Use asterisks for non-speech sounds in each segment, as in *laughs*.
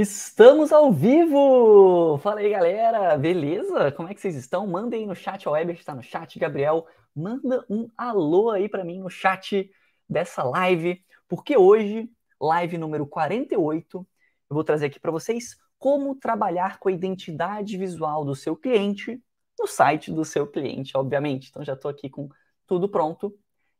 Estamos ao vivo! Fala aí, galera! Beleza? Como é que vocês estão? Mandem aí no chat, o Weber está no chat. Gabriel, manda um alô aí para mim no chat dessa live, porque hoje, live número 48, eu vou trazer aqui para vocês como trabalhar com a identidade visual do seu cliente no site do seu cliente, obviamente. Então já estou aqui com tudo pronto.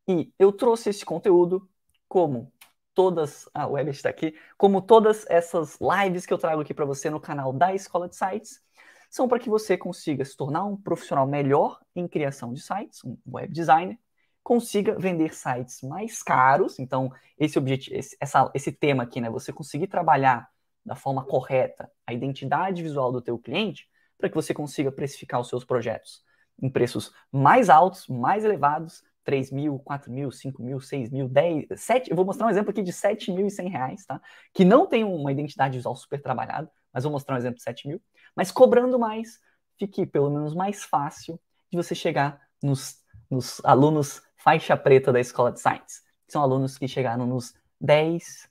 E eu trouxe esse conteúdo como todas, a web está aqui, como todas essas lives que eu trago aqui para você no canal da Escola de Sites, são para que você consiga se tornar um profissional melhor em criação de sites, um web designer, consiga vender sites mais caros. Então, esse objetivo, esse, essa, esse tema aqui, né, você conseguir trabalhar da forma correta a identidade visual do teu cliente, para que você consiga precificar os seus projetos em preços mais altos, mais elevados, 3 mil, 4 mil, 5 mil, 6 mil, 10, 7, eu vou mostrar um exemplo aqui de 7.100 reais, tá? Que não tem uma identidade visual super trabalhada, mas vou mostrar um exemplo de 7 mil. Mas cobrando mais, fique pelo menos mais fácil de você chegar nos, nos alunos faixa preta da Escola de Science. São alunos que chegaram nos 10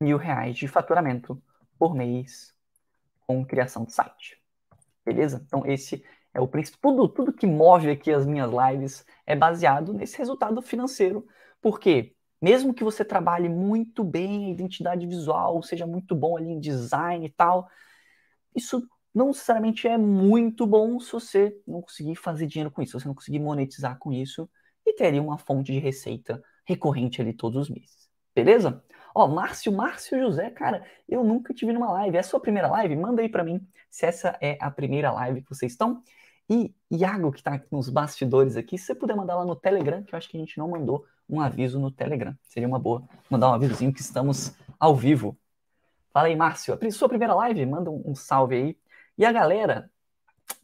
mil reais de faturamento por mês com criação de site. Beleza? Então esse é o princípio. Tudo, tudo que move aqui as minhas lives é baseado nesse resultado financeiro. Porque mesmo que você trabalhe muito bem a identidade visual, seja muito bom ali em design e tal, isso não necessariamente é muito bom se você não conseguir fazer dinheiro com isso, se você não conseguir monetizar com isso e ter ali uma fonte de receita recorrente ali todos os meses. Beleza? Ó, Márcio, Márcio José, cara, eu nunca tive numa live. É a sua primeira live? Manda aí para mim se essa é a primeira live que vocês estão. E Iago, que está nos bastidores aqui, se você puder mandar lá no Telegram, que eu acho que a gente não mandou um aviso no Telegram. Seria uma boa mandar um avisozinho que estamos ao vivo. Fala aí, Márcio. Sua primeira live? Manda um, um salve aí. E a galera,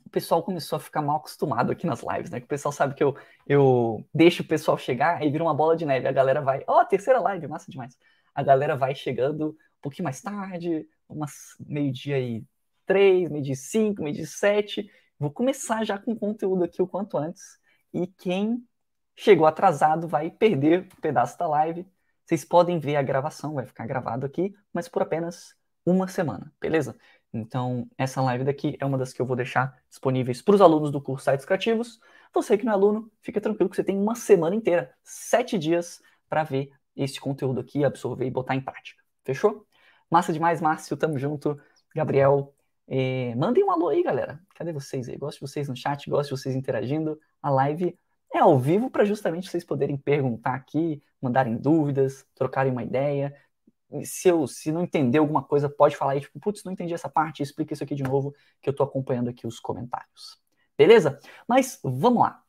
o pessoal começou a ficar mal acostumado aqui nas lives, né? Que o pessoal sabe que eu, eu deixo o pessoal chegar e vira uma bola de neve. A galera vai, ó, oh, terceira live, massa demais. A galera vai chegando um pouquinho mais tarde, umas meio-dia e três, meio-dia e cinco, meio-dia e sete Vou começar já com conteúdo aqui o quanto antes. E quem chegou atrasado vai perder um pedaço da live. Vocês podem ver a gravação, vai ficar gravado aqui, mas por apenas uma semana, beleza? Então, essa live daqui é uma das que eu vou deixar disponíveis para os alunos do curso Sites Criativos. Você que não é aluno, fica tranquilo que você tem uma semana inteira, sete dias, para ver esse conteúdo aqui, absorver e botar em prática. Fechou? Massa demais, Márcio. Tamo junto. Gabriel, é, mandem um alô aí, galera. Cadê vocês aí? Gosto de vocês no chat, gosto de vocês interagindo. A live é ao vivo para justamente vocês poderem perguntar aqui, mandarem dúvidas, trocarem uma ideia. Se, eu, se não entender alguma coisa, pode falar aí, tipo, putz, não entendi essa parte, explica isso aqui de novo, que eu estou acompanhando aqui os comentários. Beleza? Mas vamos lá.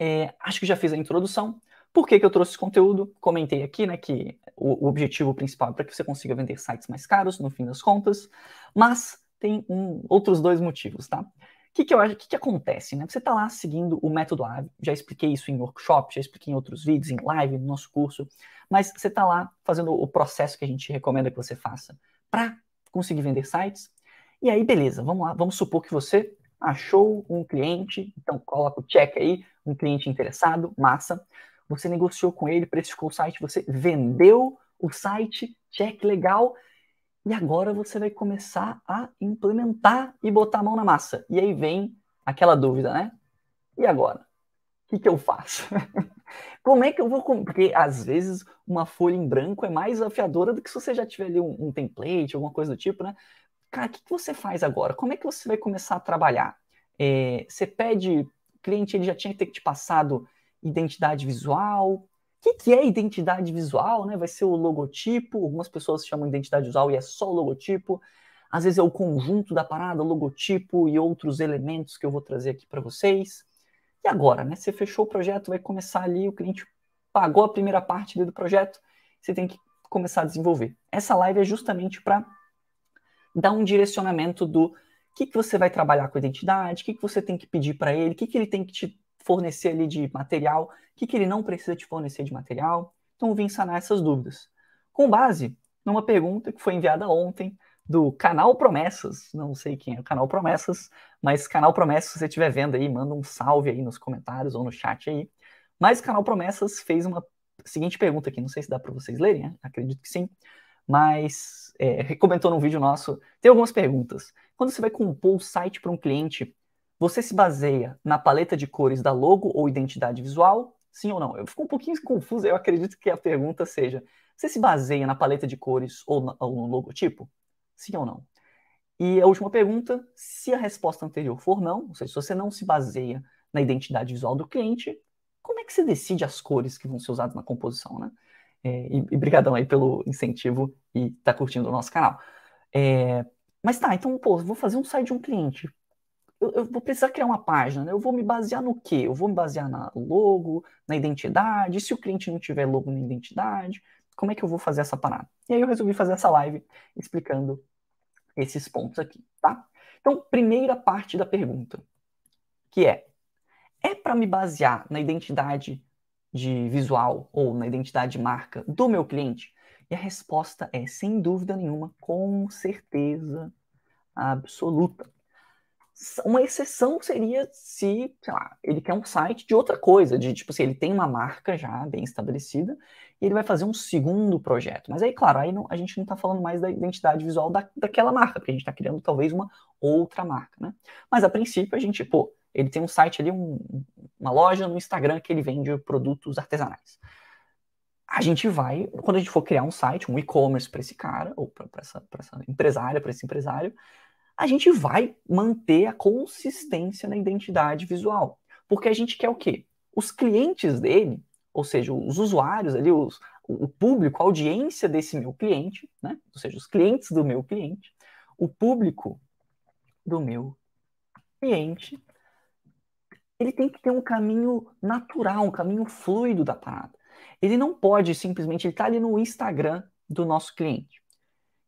É, acho que já fiz a introdução. Por que, que eu trouxe esse conteúdo? Comentei aqui né, que o, o objetivo principal é para que você consiga vender sites mais caros, no fim das contas. Mas tem um, outros dois motivos, tá? O que, que eu acho, que, que acontece, né? Você está lá seguindo o método AVE, já expliquei isso em workshop, já expliquei em outros vídeos, em live, no nosso curso, mas você está lá fazendo o processo que a gente recomenda que você faça para conseguir vender sites. E aí, beleza, vamos lá, vamos supor que você achou um cliente, então coloca o check aí, um cliente interessado, massa. Você negociou com ele, precificou o site, você vendeu o site, check legal, e agora você vai começar a implementar e botar a mão na massa. E aí vem aquela dúvida, né? E agora? O que, que eu faço? *laughs* Como é que eu vou. Porque às vezes uma folha em branco é mais afiadora do que se você já tiver ali um, um template, alguma coisa do tipo, né? Cara, o que, que você faz agora? Como é que você vai começar a trabalhar? É, você pede. O cliente ele já tinha que ter te passado identidade visual, que, que, é identidade visual? Né? Vai ser o logotipo, algumas pessoas chamam de identidade visual e é só o logotipo. Às vezes é o conjunto da parada, logotipo e outros elementos que eu vou trazer aqui para vocês. E agora, né? Você fechou o projeto, vai começar ali, o cliente pagou a primeira parte do projeto, você tem que começar a desenvolver. Essa live é justamente para dar um direcionamento do que, que você vai trabalhar com a identidade, o que, que você tem que pedir para ele, o que, que ele tem que te fornecer ali de material, o que, que ele não precisa te fornecer de material. Então, eu vim sanar essas dúvidas. Com base numa pergunta que foi enviada ontem do Canal Promessas. Não sei quem é o Canal Promessas, mas Canal Promessas, se você estiver vendo aí, manda um salve aí nos comentários ou no chat aí. Mas Canal Promessas fez uma seguinte pergunta aqui, não sei se dá para vocês lerem, né? acredito que sim. mas é, comentou num vídeo nosso, tem algumas perguntas. Quando você vai compor o site para um cliente, você se baseia na paleta de cores da logo ou identidade visual? Sim ou não? Eu fico um pouquinho *laughs* confuso, eu acredito que a pergunta seja: você se baseia na paleta de cores ou, no logotipo? Sim ou não? E a última pergunta, se a resposta anterior for não, ou seja, se você não se baseia na identidade visual do cliente, como é que você decide as cores que vão ser usadas na composição, né? É, e, e brigadão aí pelo incentivo e tá curtindo o nosso canal. É, mas tá, então, pô, vou fazer um site de um cliente. Eu, eu, vou precisar criar uma página, né? Eu vou me basear no quê? Eu vou me basear na logo, na identidade. Se o cliente não tiver logo na identidade, como é que eu vou fazer essa parada? E aí eu resolvi fazer essa live explicando esses pontos aqui, tá? Então, primeira parte da pergunta, que é: é para me basear na identidade de visual ou na identidade de marca do meu cliente? E a resposta é, sem dúvida nenhuma, com certeza absoluta. Uma exceção seria se, sei lá, ele quer um site de outra coisa, de tipo assim, ele tem uma marca já bem estabelecida e ele vai fazer um segundo projeto. Mas aí, claro, aí não, a gente não está falando mais da identidade visual da, daquela marca, porque a gente está criando talvez uma outra marca, né? Mas a princípio a gente, pô, ele tem um site ali, um, uma loja no Instagram que ele vende produtos artesanais. A gente vai, quando a gente for criar um site, um e-commerce para esse cara, ou para essa, essa empresária, para esse empresário, a gente vai manter a consistência na identidade visual. Porque a gente quer o quê? Os clientes dele, ou seja, os usuários ali, os, o público, a audiência desse meu cliente, né? ou seja, os clientes do meu cliente, o público do meu cliente, ele tem que ter um caminho natural, um caminho fluido da parada. Ele não pode simplesmente, ele está ali no Instagram do nosso cliente.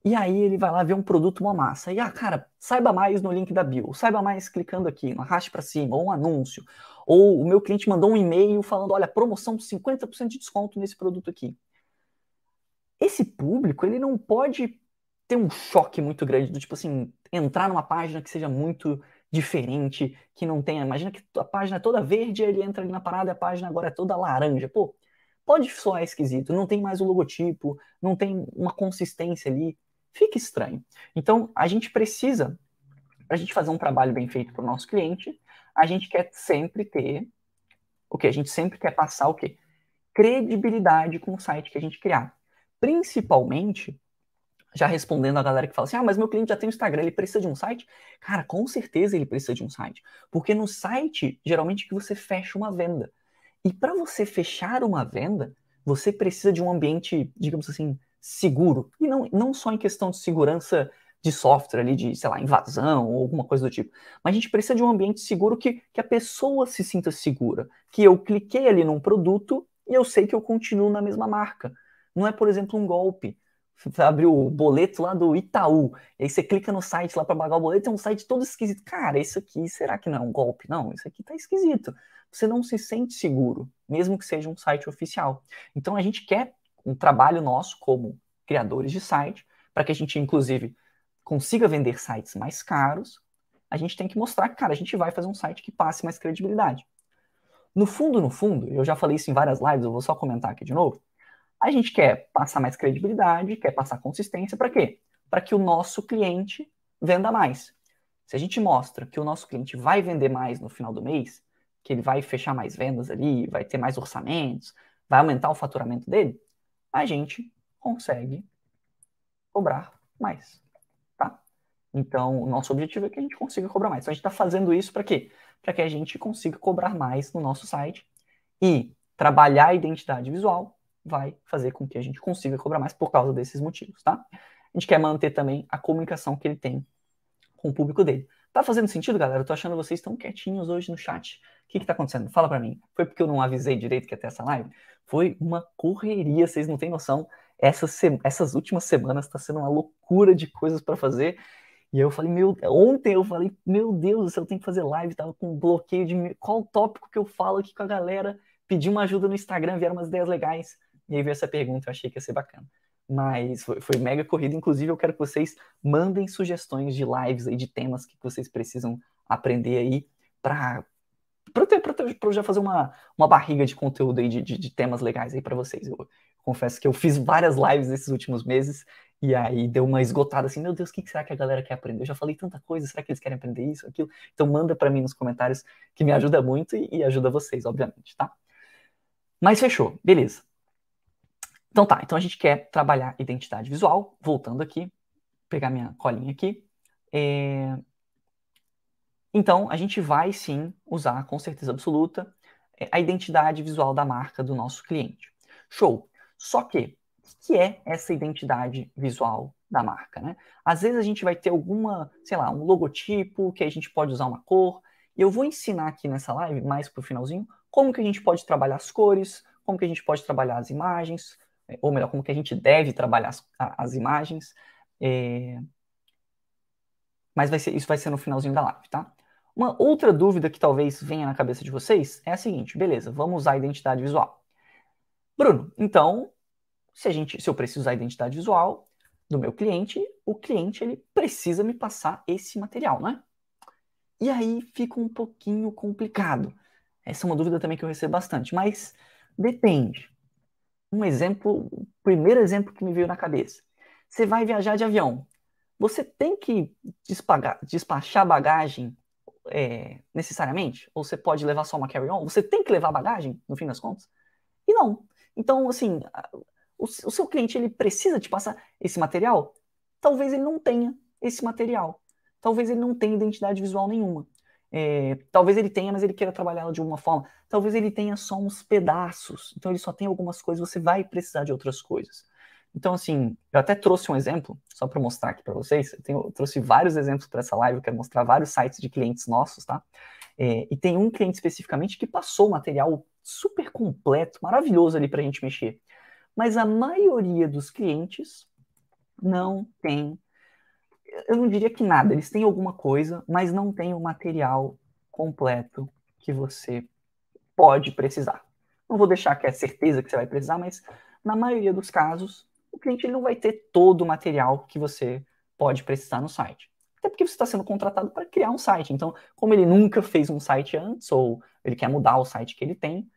E aí ele vai lá ver um produto, uma massa. E, ah, cara, saiba mais no link da bio, saiba mais clicando aqui, no arraste para cima, ou um anúncio. Ou o meu cliente mandou um e-mail falando, olha, promoção de 50% de desconto nesse produto aqui. Esse público, ele não pode ter um choque muito grande do tipo assim, entrar numa página que seja muito diferente, que não tenha. Imagina que a página é toda verde, ele entra ali na parada e a página agora é toda laranja. Pô, pode soar esquisito, não tem mais o logotipo, não tem uma consistência ali fica estranho. Então, a gente precisa, para a gente fazer um trabalho bem feito para o nosso cliente, a gente quer sempre ter o que? A gente sempre quer passar o quê? Credibilidade com o site que a gente criar. Principalmente, já respondendo a galera que fala assim: ah, mas meu cliente já tem um Instagram, ele precisa de um site? Cara, com certeza ele precisa de um site. Porque no site, geralmente, que você fecha uma venda. E para você fechar uma venda, você precisa de um ambiente, digamos assim, seguro. E não, não só em questão de segurança de software ali, de, sei lá, invasão ou alguma coisa do tipo. Mas a gente precisa de um ambiente seguro que, que a pessoa se sinta segura. Que eu cliquei ali num produto e eu sei que eu continuo na mesma marca. Não é, por exemplo, um golpe. Você abre o boleto lá do Itaú, e aí você clica no site lá para pagar o boleto, é um site todo esquisito. Cara, isso aqui, será que não é um golpe? Não, isso aqui tá esquisito. Você não se sente seguro, mesmo que seja um site oficial. Então a gente quer um trabalho nosso como criadores de site, para que a gente, inclusive, consiga vender sites mais caros, a gente tem que mostrar que, cara, a gente vai fazer um site que passe mais credibilidade. No fundo, no fundo, eu já falei isso em várias lives, eu vou só comentar aqui de novo. A gente quer passar mais credibilidade, quer passar consistência, para quê? Para que o nosso cliente venda mais. Se a gente mostra que o nosso cliente vai vender mais no final do mês, que ele vai fechar mais vendas ali, vai ter mais orçamentos, vai aumentar o faturamento dele, a gente consegue cobrar mais, tá? Então, o nosso objetivo é que a gente consiga cobrar mais. Então, a gente está fazendo isso para quê? Para que a gente consiga cobrar mais no nosso site e trabalhar a identidade visual vai fazer com que a gente consiga cobrar mais por causa desses motivos, tá? A gente quer manter também a comunicação que ele tem com o público dele. Tá fazendo sentido, galera? Eu tô achando vocês tão quietinhos hoje no chat. Que que tá acontecendo? Fala para mim. Foi porque eu não avisei direito que ia ter essa live? Foi uma correria, vocês não têm noção. Essas, essas últimas semanas está sendo uma loucura de coisas para fazer. E eu falei, meu, ontem eu falei, meu Deus, eu tenho que fazer live, tava com um bloqueio de qual tópico que eu falo aqui com a galera. Pedi uma ajuda no Instagram, vieram umas ideias legais. E aí veio essa pergunta, eu achei que ia ser bacana. Mas foi, foi mega corrida. Inclusive, eu quero que vocês mandem sugestões de lives aí, de temas que vocês precisam aprender aí para para eu já fazer uma, uma barriga de conteúdo aí de, de, de temas legais aí para vocês. Eu, confesso que eu fiz várias lives nesses últimos meses E aí deu uma esgotada assim, meu Deus, o que será que a galera quer aprender? Eu já falei tanta coisa, será que eles querem aprender isso, aquilo? Então manda para mim nos comentários, que me ajuda muito e, e ajuda vocês, obviamente, tá? Mas fechou, beleza. Então tá, então a gente quer trabalhar identidade visual, voltando aqui, pegar minha colinha aqui. É... Então a gente vai sim usar com certeza absoluta é, a identidade visual da marca do nosso cliente. Show! Só que que é essa identidade visual da marca, né? Às vezes a gente vai ter alguma, sei lá, um logotipo que a gente pode usar uma cor. E eu vou ensinar aqui nessa live, mais pro finalzinho, como que a gente pode trabalhar as cores, como que a gente pode trabalhar as imagens, é, ou melhor, como que a gente deve trabalhar as, as imagens. É... Mas vai ser, isso vai ser no finalzinho da live, tá? Uma outra dúvida que talvez venha na cabeça de vocês é a seguinte, beleza, vamos usar a identidade visual. Bruno, então se a gente, se eu preciso usar a identidade visual do meu cliente, o cliente ele precisa me passar esse material, né? E aí fica um pouquinho complicado. Essa é uma dúvida também que eu recebo bastante, mas depende. Um exemplo, o primeiro exemplo que me veio na cabeça. Você vai viajar de avião. Você tem que despachar bagagem é, necessariamente? Ou você pode levar só uma carry-on? Você tem que levar bagagem, no fim das contas? E não. Então, assim, o, o seu cliente ele precisa te passar esse material? Talvez ele não tenha esse material. Talvez ele não tenha identidade visual nenhuma. É, talvez ele tenha, mas ele queira trabalhá-la de alguma forma. Talvez ele tenha só uns pedaços. Então ele só tem algumas coisas, você vai precisar de outras coisas. Então, assim, eu até trouxe um exemplo, só para mostrar aqui para vocês. Eu, tenho, eu, trouxe vários exemplos para essa live, eu quero mostrar vários sites de clientes nossos, tá? É, e tem um cliente especificamente que passou material super completo, maravilhoso ali para a gente mexer mas a maioria dos clientes não tem, eu não diria que nada, eles têm alguma coisa, mas não tem o material completo que você pode precisar. Não vou deixar que é certeza que você vai precisar, mas na maioria dos casos, o cliente não vai ter todo o material que você pode precisar no site. Até porque você está sendo contratado para criar um site. Então, como ele nunca fez um site antes, ou ele quer mudar o site que ele tem,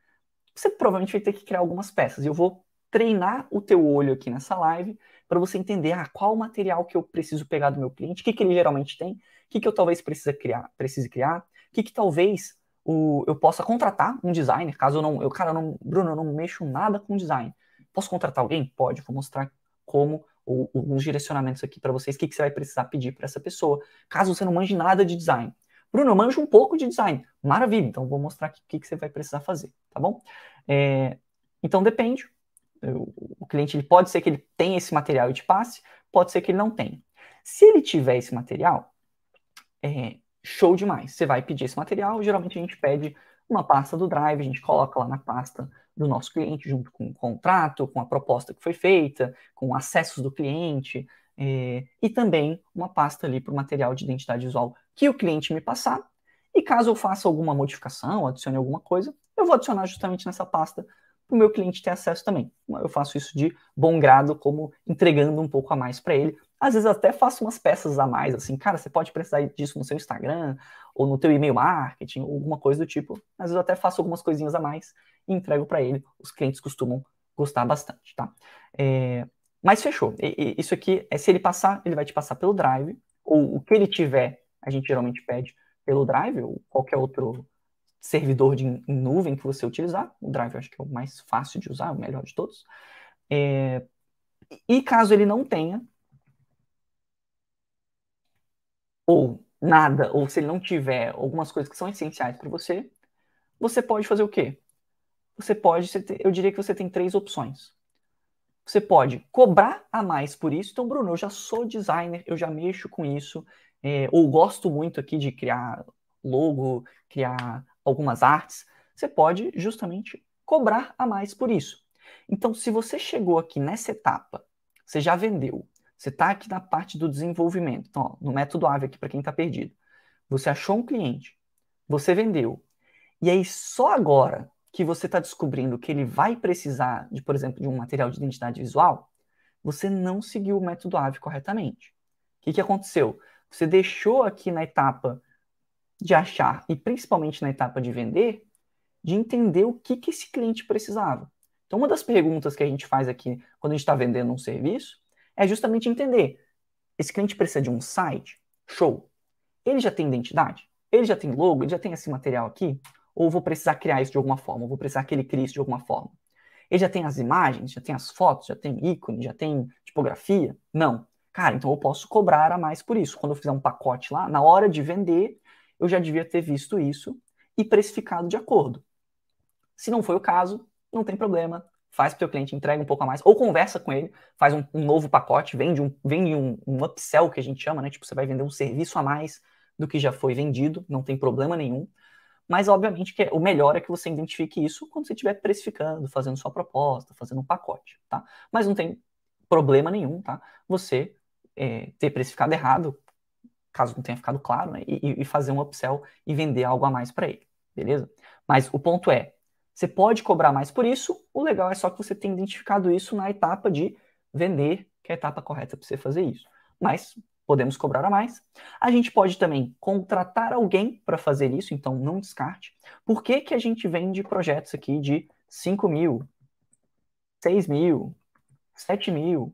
você provavelmente vai ter que criar algumas peças. E eu vou treinar o teu olho aqui nessa live para você entender ah, qual o material que eu preciso pegar do meu cliente, o que, que ele geralmente tem, o que, que eu talvez precise criar, precise criar, o que, que talvez o, eu possa contratar um designer, caso eu não, eu, cara, eu não, Bruno, eu não mexo nada com design. Posso contratar alguém? Pode, vou mostrar como ou, direcionamentos aqui para vocês, o que, que você vai precisar pedir para essa pessoa, caso você não manje nada de design. Bruno, eu manjo um pouco de design. Maravilha, então vou mostrar o que, que você vai precisar fazer, tá bom? É, então depende, o cliente ele pode ser que ele tenha esse material e te passe, pode ser que ele não tenha. Se ele tiver esse material, é, show demais. Você vai pedir esse material, geralmente a gente pede uma pasta do Drive, a gente coloca lá na pasta do nosso cliente, junto com o contrato, com a proposta que foi feita, com acessos do cliente, é, e também uma pasta ali para o material de identidade visual que o cliente me passar. E caso eu faça alguma modificação, adicione alguma coisa, eu vou adicionar justamente nessa pasta para o meu cliente ter acesso também. Eu faço isso de bom grado, como entregando um pouco a mais para ele. Às vezes até faço umas peças a mais, assim, cara, você pode precisar disso no seu Instagram, ou no teu e-mail marketing, ou alguma coisa do tipo. Às vezes eu até faço algumas coisinhas a mais e entrego para ele. Os clientes costumam gostar bastante, tá? É... Mas fechou. E, e, isso aqui, é se ele passar, ele vai te passar pelo Drive, ou o que ele tiver, a gente geralmente pede pelo Drive, ou qualquer outro servidor de, em nuvem que você utilizar. O Drive eu acho que é o mais fácil de usar, o melhor de todos. É, e caso ele não tenha, ou nada, ou se ele não tiver algumas coisas que são essenciais para você, você pode fazer o quê? Você pode, eu diria que você tem três opções. Você pode cobrar a mais por isso. Então, Bruno, eu já sou designer, eu já mexo com isso, é, ou gosto muito aqui de criar logo, criar algumas artes, você pode justamente cobrar a mais por isso. Então, se você chegou aqui nessa etapa, você já vendeu, você está aqui na parte do desenvolvimento, então, ó, no método AVE aqui para quem está perdido, você achou um cliente, você vendeu, e aí só agora que você está descobrindo que ele vai precisar de, por exemplo, de um material de identidade visual, você não seguiu o método AVE corretamente. O que, que aconteceu? Você deixou aqui na etapa de achar, e principalmente na etapa de vender, de entender o que, que esse cliente precisava. Então, uma das perguntas que a gente faz aqui quando a gente está vendendo um serviço é justamente entender. Esse cliente precisa de um site? Show. Ele já tem identidade? Ele já tem logo? Ele já tem esse material aqui? Ou vou precisar criar isso de alguma forma? Ou vou precisar que ele crie isso de alguma forma? Ele já tem as imagens, já tem as fotos, já tem ícone, já tem tipografia? Não. Cara, então eu posso cobrar a mais por isso. Quando eu fizer um pacote lá, na hora de vender, eu já devia ter visto isso e precificado de acordo. Se não foi o caso, não tem problema. Faz para o teu cliente, entrega um pouco a mais, ou conversa com ele, faz um, um novo pacote, vende, um, vende um, um upsell que a gente chama, né? Tipo, você vai vender um serviço a mais do que já foi vendido, não tem problema nenhum. Mas, obviamente, que o melhor é que você identifique isso quando você estiver precificando, fazendo sua proposta, fazendo um pacote, tá? Mas não tem problema nenhum, tá? Você é, ter precificado errado, caso não tenha ficado claro, né? E, e fazer um upsell e vender algo a mais para ele, beleza? Mas o ponto é, você pode cobrar mais por isso, o legal é só que você tenha identificado isso na etapa de vender, que é a etapa correta para você fazer isso. Mas podemos cobrar a mais. A gente pode também contratar alguém para fazer isso, então não descarte. Por que, que a gente vende projetos aqui de 5 mil, 6 mil, 7 mil,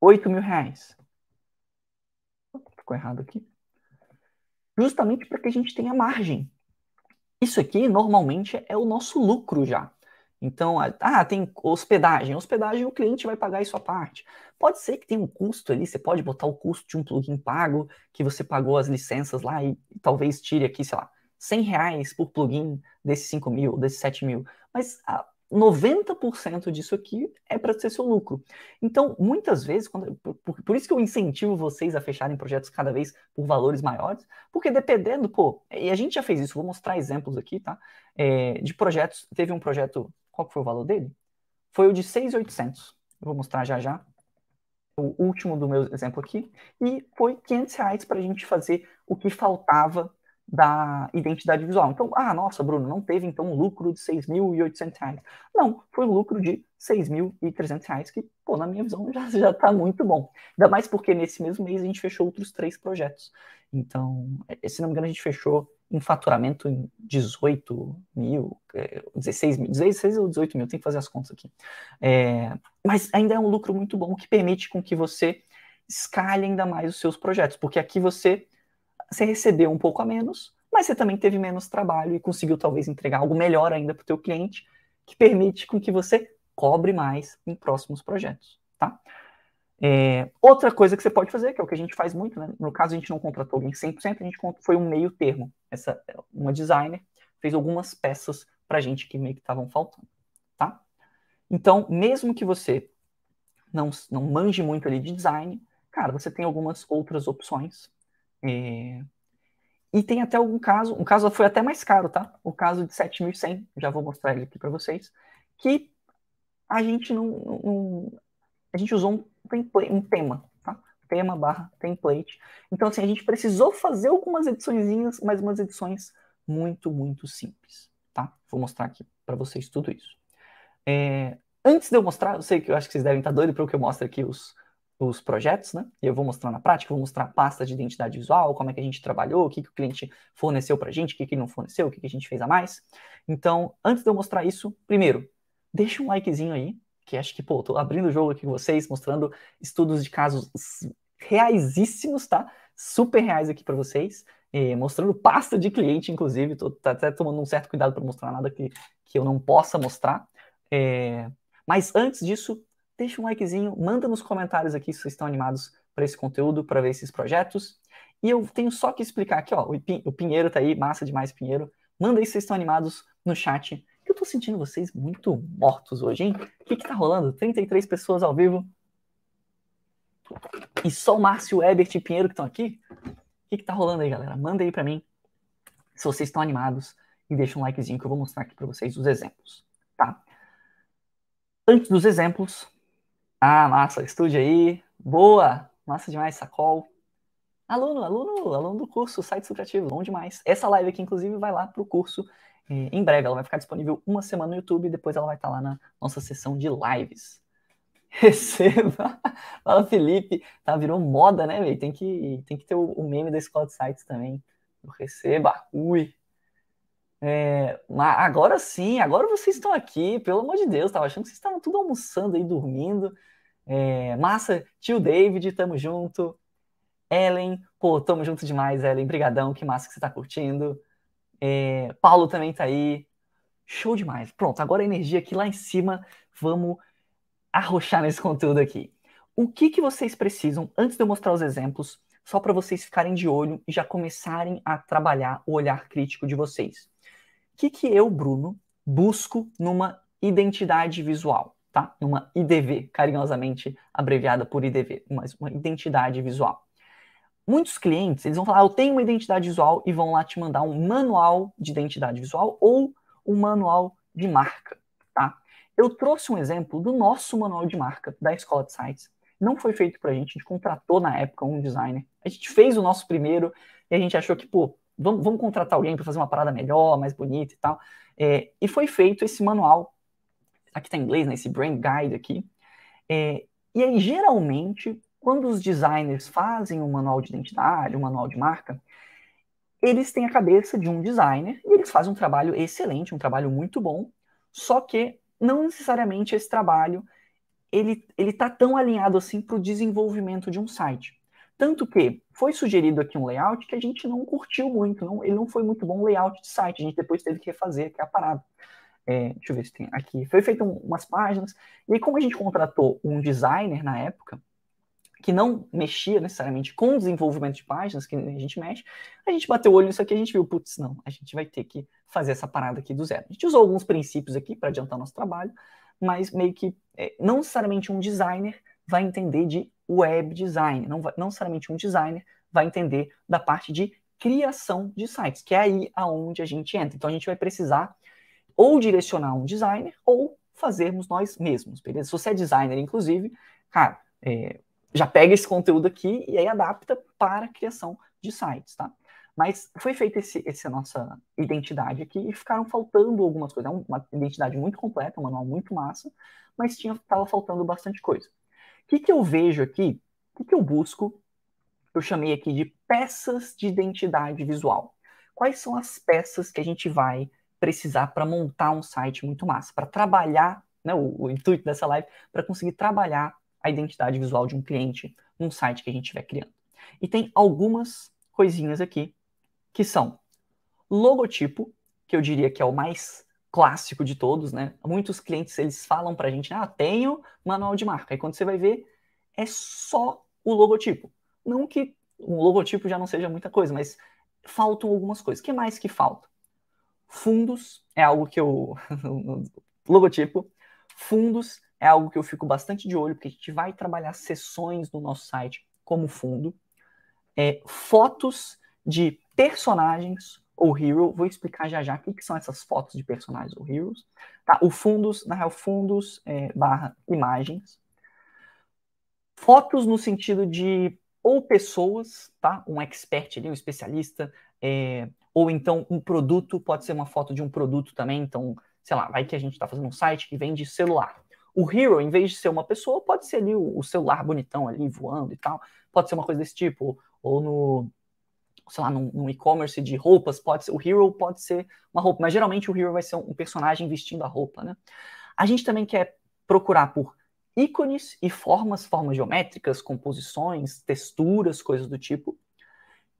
8 mil reais? Ficou errado aqui. Justamente para que a gente tenha margem. Isso aqui normalmente é o nosso lucro já. Então, ah, tem hospedagem. Hospedagem o cliente vai pagar isso à parte. Pode ser que tenha um custo ali, você pode botar o custo de um plugin pago, que você pagou as licenças lá e, e talvez tire aqui, sei lá, 100 reais por plugin desses 5 mil, desses 7 mil. Mas ah, 90% disso aqui é para ser seu lucro. Então, muitas vezes, quando, por, por, isso que eu incentivo vocês a fecharem projetos cada vez por valores maiores, porque dependendo, pô, e a gente já fez isso, vou mostrar exemplos aqui, tá? É, de projetos, teve um projeto qual foi o valor dele? Foi o de 6,800. Eu vou mostrar já já. O último do meu exemplo aqui. E foi 500 reais para a gente fazer o que faltava da identidade visual. Então, ah, nossa, Bruno, não teve então um lucro de 6.800 reais. Não, foi um lucro de 6.300 reais, que, pô, na minha visão *laughs* já, já tá muito bom. Ainda mais porque nesse mesmo mês a gente fechou outros três projetos. Então, é, se não me engano, a gente fechou um faturamento em 18 mil, 16 é, mil, 16 ou 18 mil, tem que fazer as contas aqui. É, mas ainda é um lucro muito bom que permite com que você escale ainda mais os seus projetos, porque aqui você, você recebeu um pouco a menos, mas você também teve menos trabalho e conseguiu talvez entregar algo melhor ainda para o teu cliente, que permite com que você cobre mais em próximos projetos, tá? É, outra coisa que você pode fazer, que é o que a gente faz muito, né? no caso a gente não contratou alguém 100%, a gente foi um meio termo. Essa, uma designer fez algumas peças para a gente que meio que estavam faltando, tá? Então, mesmo que você não, não manje muito ali de design, cara, você tem algumas outras opções. É, e tem até algum caso, um caso foi até mais caro, tá? O caso de 7.100, já vou mostrar ele aqui para vocês, que a gente não, não, a gente usou um template, um tema, tá? Tema barra template. Então, assim, a gente precisou fazer algumas ediçõezinhas, mas umas edições muito, muito simples, tá? Vou mostrar aqui para vocês tudo isso. É, antes de eu mostrar, eu sei que eu acho que vocês devem estar doidos para que eu mostre aqui os, os projetos, né? E eu vou mostrar na prática, vou mostrar a pasta de identidade visual, como é que a gente trabalhou, o que, que o cliente forneceu para a gente, o que, que não forneceu, o que, que a gente fez a mais. Então, antes de eu mostrar isso, primeiro, deixa um likezinho aí, que acho que, pô, tô abrindo o jogo aqui com vocês, mostrando estudos de casos reaisíssimos, tá? Super reais aqui para vocês, eh, mostrando pasta de cliente, inclusive, tô tá até tomando um certo cuidado para mostrar nada que, que eu não possa mostrar. É, mas antes disso, deixa um likezinho, manda nos comentários aqui se vocês estão animados para esse conteúdo, para ver esses projetos. E eu tenho só que explicar aqui, ó, o Pinheiro tá aí, massa demais, Pinheiro. Manda aí se vocês estão animados no chat eu tô sentindo vocês muito mortos hoje, hein? O que que tá rolando? 33 pessoas ao vivo. E só o Márcio, Ebert e Pinheiro que estão aqui? O que que tá rolando aí, galera? Manda aí para mim se vocês estão animados e deixa um likezinho que eu vou mostrar aqui para vocês os exemplos, tá? Antes dos exemplos, ah, massa, estúdio aí, boa, massa demais, Sacol. Aluno, aluno, aluno do curso Site Lucrativo, bom demais. Essa live aqui, inclusive, vai lá pro curso em breve. Ela vai ficar disponível uma semana no YouTube e depois ela vai estar lá na nossa sessão de lives. *laughs* Receba! Fala, Felipe. Tá, virou moda, né, velho? Tem que, tem que ter o, o meme da Escola de Sites também. receba! Ui! É, agora sim, agora vocês estão aqui, pelo amor de Deus. Tava achando que vocês estavam tudo almoçando aí, dormindo. É, massa, tio David, tamo junto. Ellen, pô, tamo junto demais, Ellen. Brigadão, que massa que você tá curtindo. É, Paulo também tá aí. Show demais. Pronto, agora a energia aqui lá em cima. Vamos arrochar nesse conteúdo aqui. O que, que vocês precisam, antes de eu mostrar os exemplos, só para vocês ficarem de olho e já começarem a trabalhar o olhar crítico de vocês? Que, que eu, Bruno, busco numa identidade visual? Tá? Numa IDV, carinhosamente abreviada por IDV, mas uma identidade visual. Muitos clientes, eles vão falar, eu tenho uma identidade visual e vão lá te mandar um manual de identidade visual ou um manual de marca, tá? Eu trouxe um exemplo do nosso manual de marca da Escola de Sites. Não foi feito pra gente, a gente contratou na época um designer. A gente fez o nosso primeiro e a gente achou que, pô, vamos, vamos contratar alguém para fazer uma parada melhor, mais bonita e tal. É, e foi feito esse manual, aqui tá em inglês, né, esse Brand Guide aqui. É, e aí, geralmente, quando os designers fazem um manual de identidade, um manual de marca, eles têm a cabeça de um designer e eles fazem um trabalho excelente, um trabalho muito bom, só que não necessariamente esse trabalho ele ele tá tão alinhado assim para o desenvolvimento de um site. Tanto que foi sugerido aqui um layout que a gente não curtiu muito, não, ele não foi muito bom o layout de site, a gente depois teve que refazer que é a parada. É, deixa eu ver se tem aqui. Foi feito um, umas páginas, e aí, como a gente contratou um designer na época, que não mexia necessariamente com o desenvolvimento de páginas, que a gente mexe, a gente bateu o olho nisso aqui e a gente viu, putz, não, a gente vai ter que fazer essa parada aqui do zero. A gente usou alguns princípios aqui para adiantar nosso trabalho, mas meio que é, não necessariamente um designer vai entender de web design, não, não necessariamente um designer vai entender da parte de criação de sites, que é aí aonde a gente entra. Então a gente vai precisar ou direcionar um designer ou fazermos nós mesmos, beleza? Se você é designer, inclusive, cara, é, já pega esse conteúdo aqui e aí adapta para a criação de sites, tá? Mas foi feita esse, essa nossa identidade aqui e ficaram faltando algumas coisas. É uma identidade muito completa, um manual muito massa, mas tinha estava faltando bastante coisa. Que, que eu vejo aqui? O que, que eu busco? Eu chamei aqui de peças de identidade visual. Quais são as peças que a gente vai precisar para montar um site muito massa, para trabalhar, né, o, o intuito dessa live, para conseguir trabalhar a identidade visual de um cliente num site que a gente estiver criando. E tem algumas coisinhas aqui que são logotipo, que eu diria que é o mais clássico de todos, né? Muitos clientes eles falam pra gente, ah, tenho manual de marca. E quando você vai ver, é só o logotipo. Não que um logotipo já não seja muita coisa, mas faltam algumas coisas. O que mais que falta? Fundos é algo que eu. *laughs* logotipo. Fundos é algo que eu fico bastante de olho, porque a gente vai trabalhar sessões no nosso site como fundo. É, fotos de personagens ou hero, vou explicar já já o que, que são essas fotos de personagens ou heroes. Tá? O fundos, na real, fundos é, barra imagens. Fotos no sentido de ou pessoas, tá? Um expert ali, um especialista, é, ou então um produto, pode ser uma foto de um produto também, então, sei lá, vai que a gente está fazendo um site que vende celular. O hero, em vez de ser uma pessoa, pode ser ali o, o celular bonitão ali voando e tal. Pode ser uma coisa desse tipo. Ou no, sei lá, num, e-commerce de roupas, pode ser, o hero pode ser uma roupa, mas geralmente o hero vai ser um, um personagem vestindo a roupa, né? A gente também quer procurar por ícones e formas, formas geométricas, composições, texturas, coisas do tipo.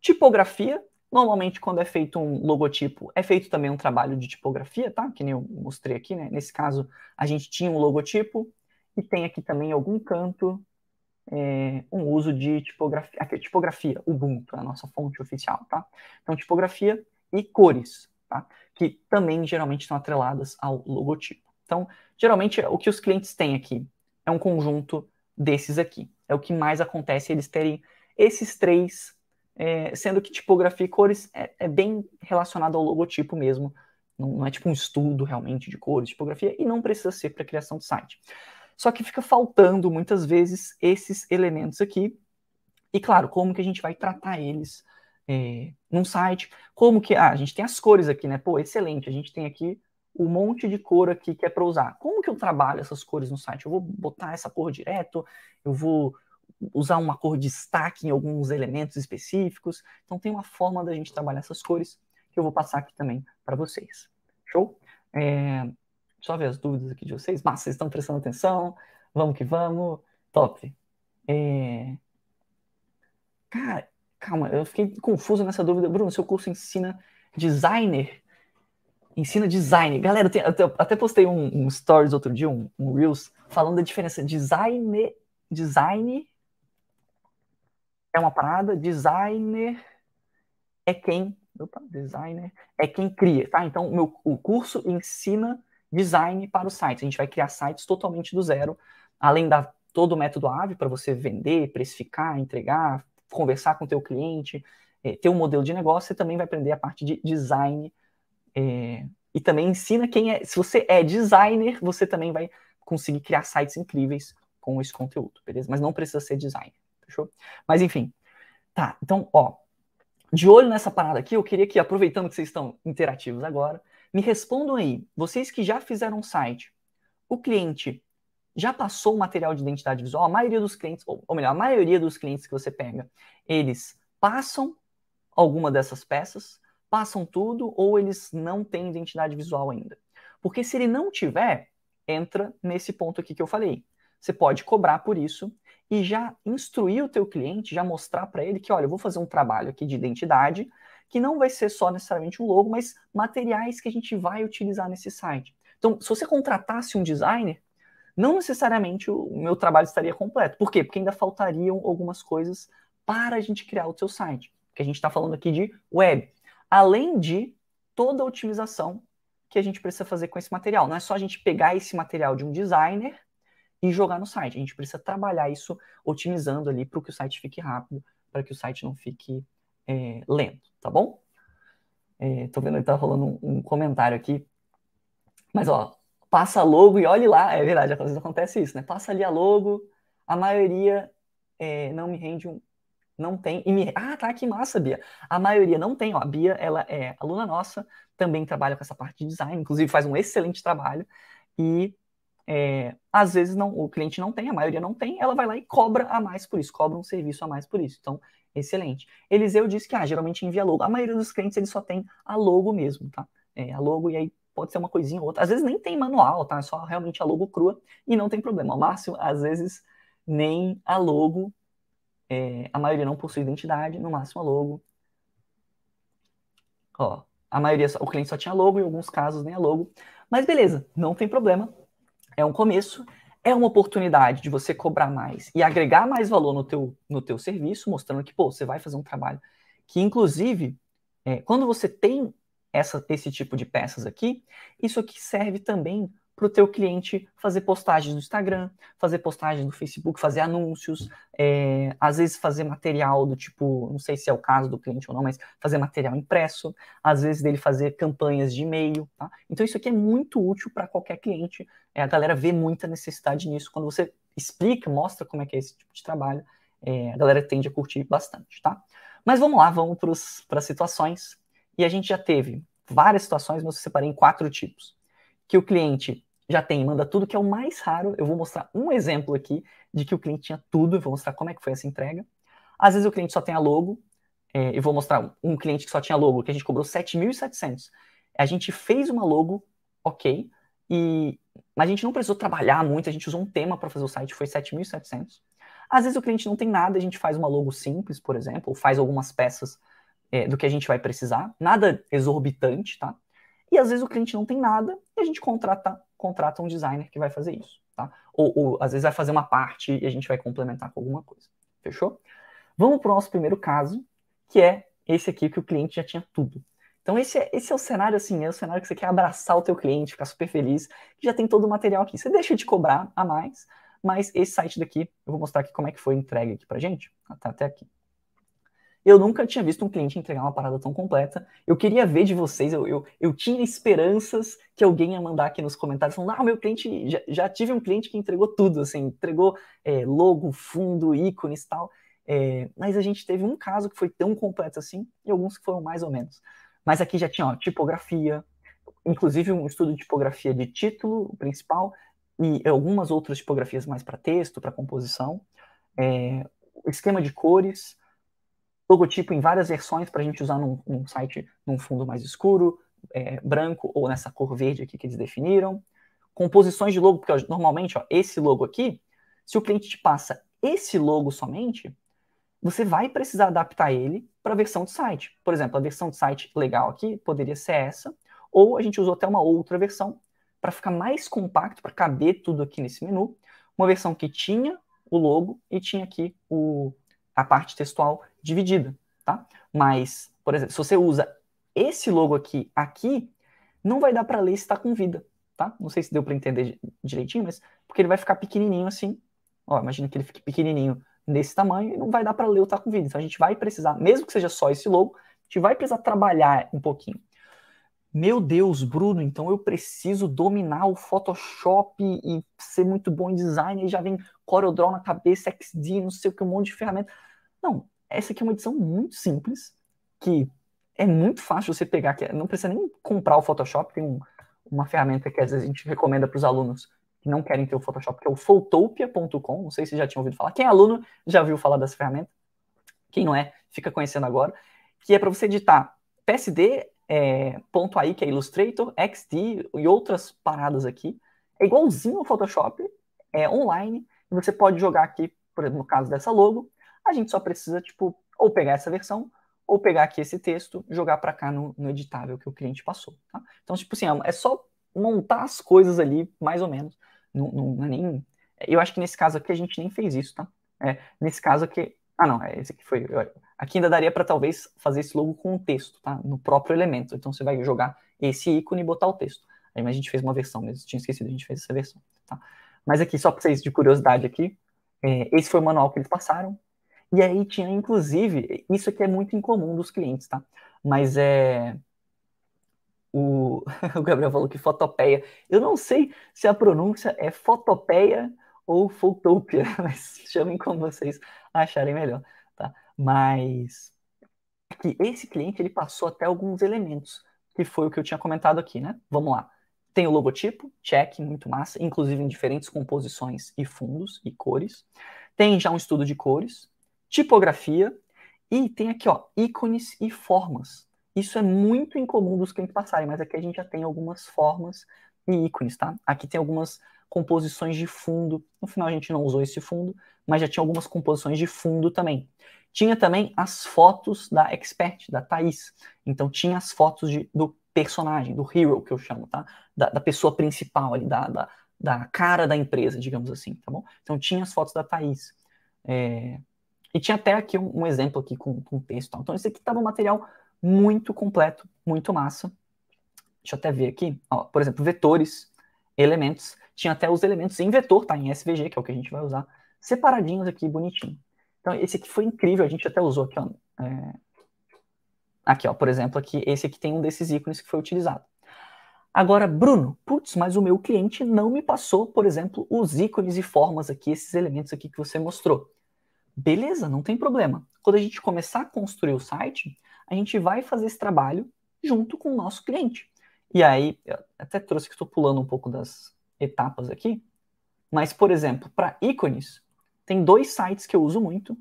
Tipografia, Normalmente, quando é feito um logotipo, é feito também um trabalho de tipografia, tá? Que nem eu mostrei aqui, né? Nesse caso, a gente tinha um logotipo e tem aqui também algum canto é, um uso de tipografia. Aqui, tipografia, Ubuntu, a nossa fonte oficial, tá? Então, tipografia e cores, tá? Que também geralmente estão atreladas ao logotipo. Então, geralmente, o que os clientes têm aqui é um conjunto desses aqui. É o que mais acontece eles terem esses três é, sendo que tipografia e cores é, é, bem relacionado ao logotipo mesmo, não, não, é tipo um estudo realmente de cores, tipografia, e não precisa ser para criação de site. Só que fica faltando muitas vezes esses elementos aqui, e claro, como que a gente vai tratar eles é, num site, como que, ah, a gente tem as cores aqui, né, pô, excelente, a gente tem aqui um monte de cor aqui que é para usar. Como que eu trabalho essas cores no site? Eu vou botar essa cor direto, eu vou usar uma cor de destaque em alguns elementos específicos. Então tem uma forma da gente trabalhar essas cores que eu vou passar aqui também para vocês. Show? É, só ver as dúvidas aqui de vocês. Mas vocês estão prestando atenção? Vamos que vamos. Top. É... Cara, calma, eu fiquei confuso nessa dúvida. Bruno, seu curso ensina designer? Ensina design. Galera, eu, eu até postei um, um, stories outro dia, um, um, Reels, falando da diferença. Design, design é uma parada, designer é quem. Opa, designer é quem cria, tá? Então, meu, o curso ensina design para o site. A gente vai criar sites totalmente do zero, além da todo o método AVE para você vender, precificar, entregar, conversar com o teu cliente, é, ter um modelo de negócio, você também vai aprender a parte de design é, e também ensina quem é. Se você é designer, você também vai conseguir criar sites incríveis com esse conteúdo, beleza? Mas não precisa ser designer, fechou? Mas enfim, tá. Então, ó, de olho nessa parada aqui, eu queria que, aproveitando que vocês estão interativos agora, me respondam aí, vocês que já fizeram um site, o cliente já passou o material de identidade visual, a maioria dos clientes, ou, ou melhor, a maioria dos clientes que você pega, eles passam alguma dessas peças, passam tudo, ou eles não têm identidade visual ainda. Porque se ele não tiver, entra nesse ponto aqui que eu falei. Você pode cobrar por isso e já instruir o teu cliente, já mostrar para ele que, olha, eu vou fazer um trabalho aqui de identidade, que não vai ser só necessariamente um logo, mas materiais que a gente vai utilizar nesse site. Então, se você contratasse um designer, não necessariamente o meu trabalho estaria completo. Por quê? Porque ainda faltariam algumas coisas para a gente criar o seu site. Que a gente está falando aqui de web. Além de toda a otimização que a gente precisa fazer com esse material. Não é só a gente pegar esse material de um designer e jogar no site. A gente precisa trabalhar isso otimizando ali para que o site fique rápido, para que o site não fique é, lento, tá bom? É, tô vendo que tá rolando um, um comentário aqui. Mas, ó, passa logo e olhe lá. É verdade, às vezes acontece isso, né? Passa ali a logo, a maioria é, não me rende um. Não tem. E me... Ah, tá, que massa, Bia. A maioria não tem, ó. A Bia, ela é aluna nossa, também trabalha com essa parte de design, inclusive faz um excelente trabalho. E é, às vezes não, o cliente não tem, a maioria não tem, ela vai lá e cobra a mais por isso, cobra um serviço a mais por isso. Então, excelente. Eliseu disse que ah, geralmente envia logo. A maioria dos clientes eles só tem a logo mesmo, tá? É, a logo e aí pode ser uma coisinha ou outra. Às vezes nem tem manual, tá? É só realmente a logo crua e não tem problema. O Márcio, às vezes, nem a logo, é, a maioria não possui identidade, no máximo a logo. Ó, a maioria, o cliente só tinha logo, em alguns casos nem a logo. Mas beleza, não tem problema. É um começo, é uma oportunidade de você cobrar mais e agregar mais valor no teu, no teu serviço, mostrando que, pô, você vai fazer um trabalho que, inclusive, é, quando você tem essa, esse tipo de peças aqui, isso aqui serve também para o teu cliente fazer postagens no Instagram, fazer postagens no Facebook, fazer anúncios, é, às vezes fazer material do tipo, não sei se é o caso do cliente ou não, mas fazer material impresso, às vezes dele fazer campanhas de e-mail, tá? Então isso aqui é muito útil para qualquer cliente, é, a galera vê muita necessidade nisso, quando você explica, mostra como é que é esse tipo de trabalho, é, a galera tende a curtir bastante, tá? Mas vamos lá, vamos para as situações e a gente já teve várias situações, mas eu separei em quatro tipos. Que o cliente já tem, manda tudo, que é o mais raro. Eu vou mostrar um exemplo aqui de que o cliente tinha tudo, eu vou mostrar como é que foi essa entrega. Às vezes o cliente só tem a logo, é, eu vou mostrar um cliente que só tinha logo, que a gente cobrou 7.700. A gente fez uma logo, ok, e, mas a gente não precisou trabalhar muito, a gente usou um tema para fazer o site, foi 7.700. Às vezes o cliente não tem nada, a gente faz uma logo simples, por exemplo, ou faz algumas peças é, do que a gente vai precisar, nada exorbitante, tá? E às vezes o cliente não tem nada e a gente contrata, contrata um designer que vai fazer isso, tá? Ou, ou às vezes vai fazer uma parte e a gente vai complementar com alguma coisa. Fechou? Vamos para o nosso primeiro caso, que é esse aqui que o cliente já tinha tudo. Então esse é, esse é o cenário assim, é o cenário que você quer abraçar o teu cliente, ficar super feliz, que já tem todo o material aqui. Você deixa de cobrar a mais, mas esse site daqui, eu vou mostrar aqui como é que foi entregue aqui pra gente. Tá até aqui. Eu nunca tinha visto um cliente entregar uma parada tão completa. Eu queria ver de vocês, eu, eu, eu tinha esperanças que alguém ia mandar aqui nos comentários falando: ah, meu cliente, já, já tive um cliente que entregou tudo, assim, entregou é, logo, fundo, ícones e tal. É, mas a gente teve um caso que foi tão completo assim, e alguns que foram mais ou menos. Mas aqui já tinha ó, tipografia, inclusive um estudo de tipografia de título principal, e algumas outras tipografias mais para texto, para composição, é, esquema de cores, logotipo em várias versões para a gente usar num, num, site num fundo mais escuro, é, branco ou nessa cor verde aqui que eles definiram. Composições de logo, porque ó, normalmente ó, esse logo aqui, se o cliente te passa esse logo somente, você vai precisar adaptar ele para a versão de site. Por exemplo, a versão de site legal aqui poderia ser essa, ou a gente usou até uma outra versão para ficar mais compacto, para caber tudo aqui nesse menu. Uma versão que tinha o logo e tinha aqui o, a parte textual dividida, tá? Mas, por exemplo, se você usa esse logo aqui, aqui, não vai dar para ler se está com vida, tá? Não sei se deu para entender direitinho, mas porque ele vai ficar pequenininho assim. Ó, imagina que ele fique pequenininho desse tamanho e não vai dar para ler o tá com vida. Então a gente vai precisar, mesmo que seja só esse logo, a gente vai precisar trabalhar um pouquinho. Meu Deus, Bruno, então eu preciso dominar o Photoshop e ser muito bom em design, e já vem CorelDRAW na cabeça, XD, não sei o que, um monte de ferramenta. Não, essa aqui é uma edição muito simples, que é muito fácil você pegar, que não precisa nem comprar o Photoshop, tem um, uma ferramenta que às vezes a gente recomenda para os alunos que não querem ter o Photoshop, que é o Photopia.com, não sei se já tinham ouvido falar. Quem é aluno já viu falar dessa ferramenta. Quem não é, fica conhecendo agora. Que é para você editar PSD, é, ponto aí, que é Illustrator, XD e outras paradas aqui. É igualzinho ao Photoshop, é online, e você pode jogar aqui, por exemplo, no caso dessa logo, a gente só precisa, tipo, ou pegar essa versão, ou pegar aqui esse texto, jogar para cá no, no, editável que o cliente passou. Tá? Então, tipo assim, é só montar as coisas ali, mais ou menos. Não, não, é nem. Eu acho que nesse caso aqui a gente nem fez isso, tá? É, nesse caso aqui. Ah, não, é esse aqui foi. Aqui ainda daria para talvez fazer esse logo com o texto, tá? No próprio elemento. Então você vai jogar esse ícone e botar o texto. Aí, mas a gente fez uma versão mesmo, tinha esquecido, a gente fez essa versão, tá? Mas aqui, só para vocês de curiosidade aqui, é, esse foi o manual que eles passaram. E aí tinha, inclusive, isso aqui é muito incomum dos clientes, tá? Mas é o, *laughs* o Gabriel falou que fotopeia. Eu não sei se a pronúncia é fotopeia ou fotopia, *laughs* mas chamem como vocês acharem melhor, tá? Mas aqui, esse cliente ele passou até alguns elementos, que foi o que eu tinha comentado aqui, né? Vamos lá. Tem o logotipo, check, muito massa, inclusive em diferentes composições e fundos e cores. Tem já um estudo de cores, tipografia e tem aqui, ó, ícones e formas. Isso é muito incomum dos clientes passarem, mas aqui a gente já tem algumas formas e ícones, tá? Aqui tem algumas composições de fundo. No final a gente não usou esse fundo, mas já tinha algumas composições de fundo também. Tinha também as fotos da expert, da Thaís. Então tinha as fotos de, do personagem, do hero, que eu chamo, tá? Da, da pessoa principal ali, da, da, da, cara da empresa, digamos assim, tá bom? Então tinha as fotos da Thaís. É... E tinha até aqui um, um exemplo aqui com, com texto. Tá? Então esse aqui estava um material muito completo, muito massa. Deixa eu até ver aqui. Ó, por exemplo, vetores, elementos. Tinha até os elementos em vetor, tá? Em SVG, que é o que a gente vai usar. Separadinhos aqui, bonitinho. Então, esse aqui foi incrível. A gente até usou aqui, ó. É... Aqui, ó, por exemplo, aqui, esse aqui tem um desses ícones que foi utilizado. Agora, Bruno, putz, mas o meu cliente não me passou, por exemplo, os ícones e formas aqui, esses elementos aqui que você mostrou. Beleza, não tem problema. Quando a gente começar a construir o site, a gente vai fazer esse trabalho junto com o nosso cliente. E aí, até trouxe que estou pulando um pouco das etapas aqui, mas, por exemplo, para ícones, tem dois sites que eu uso muito,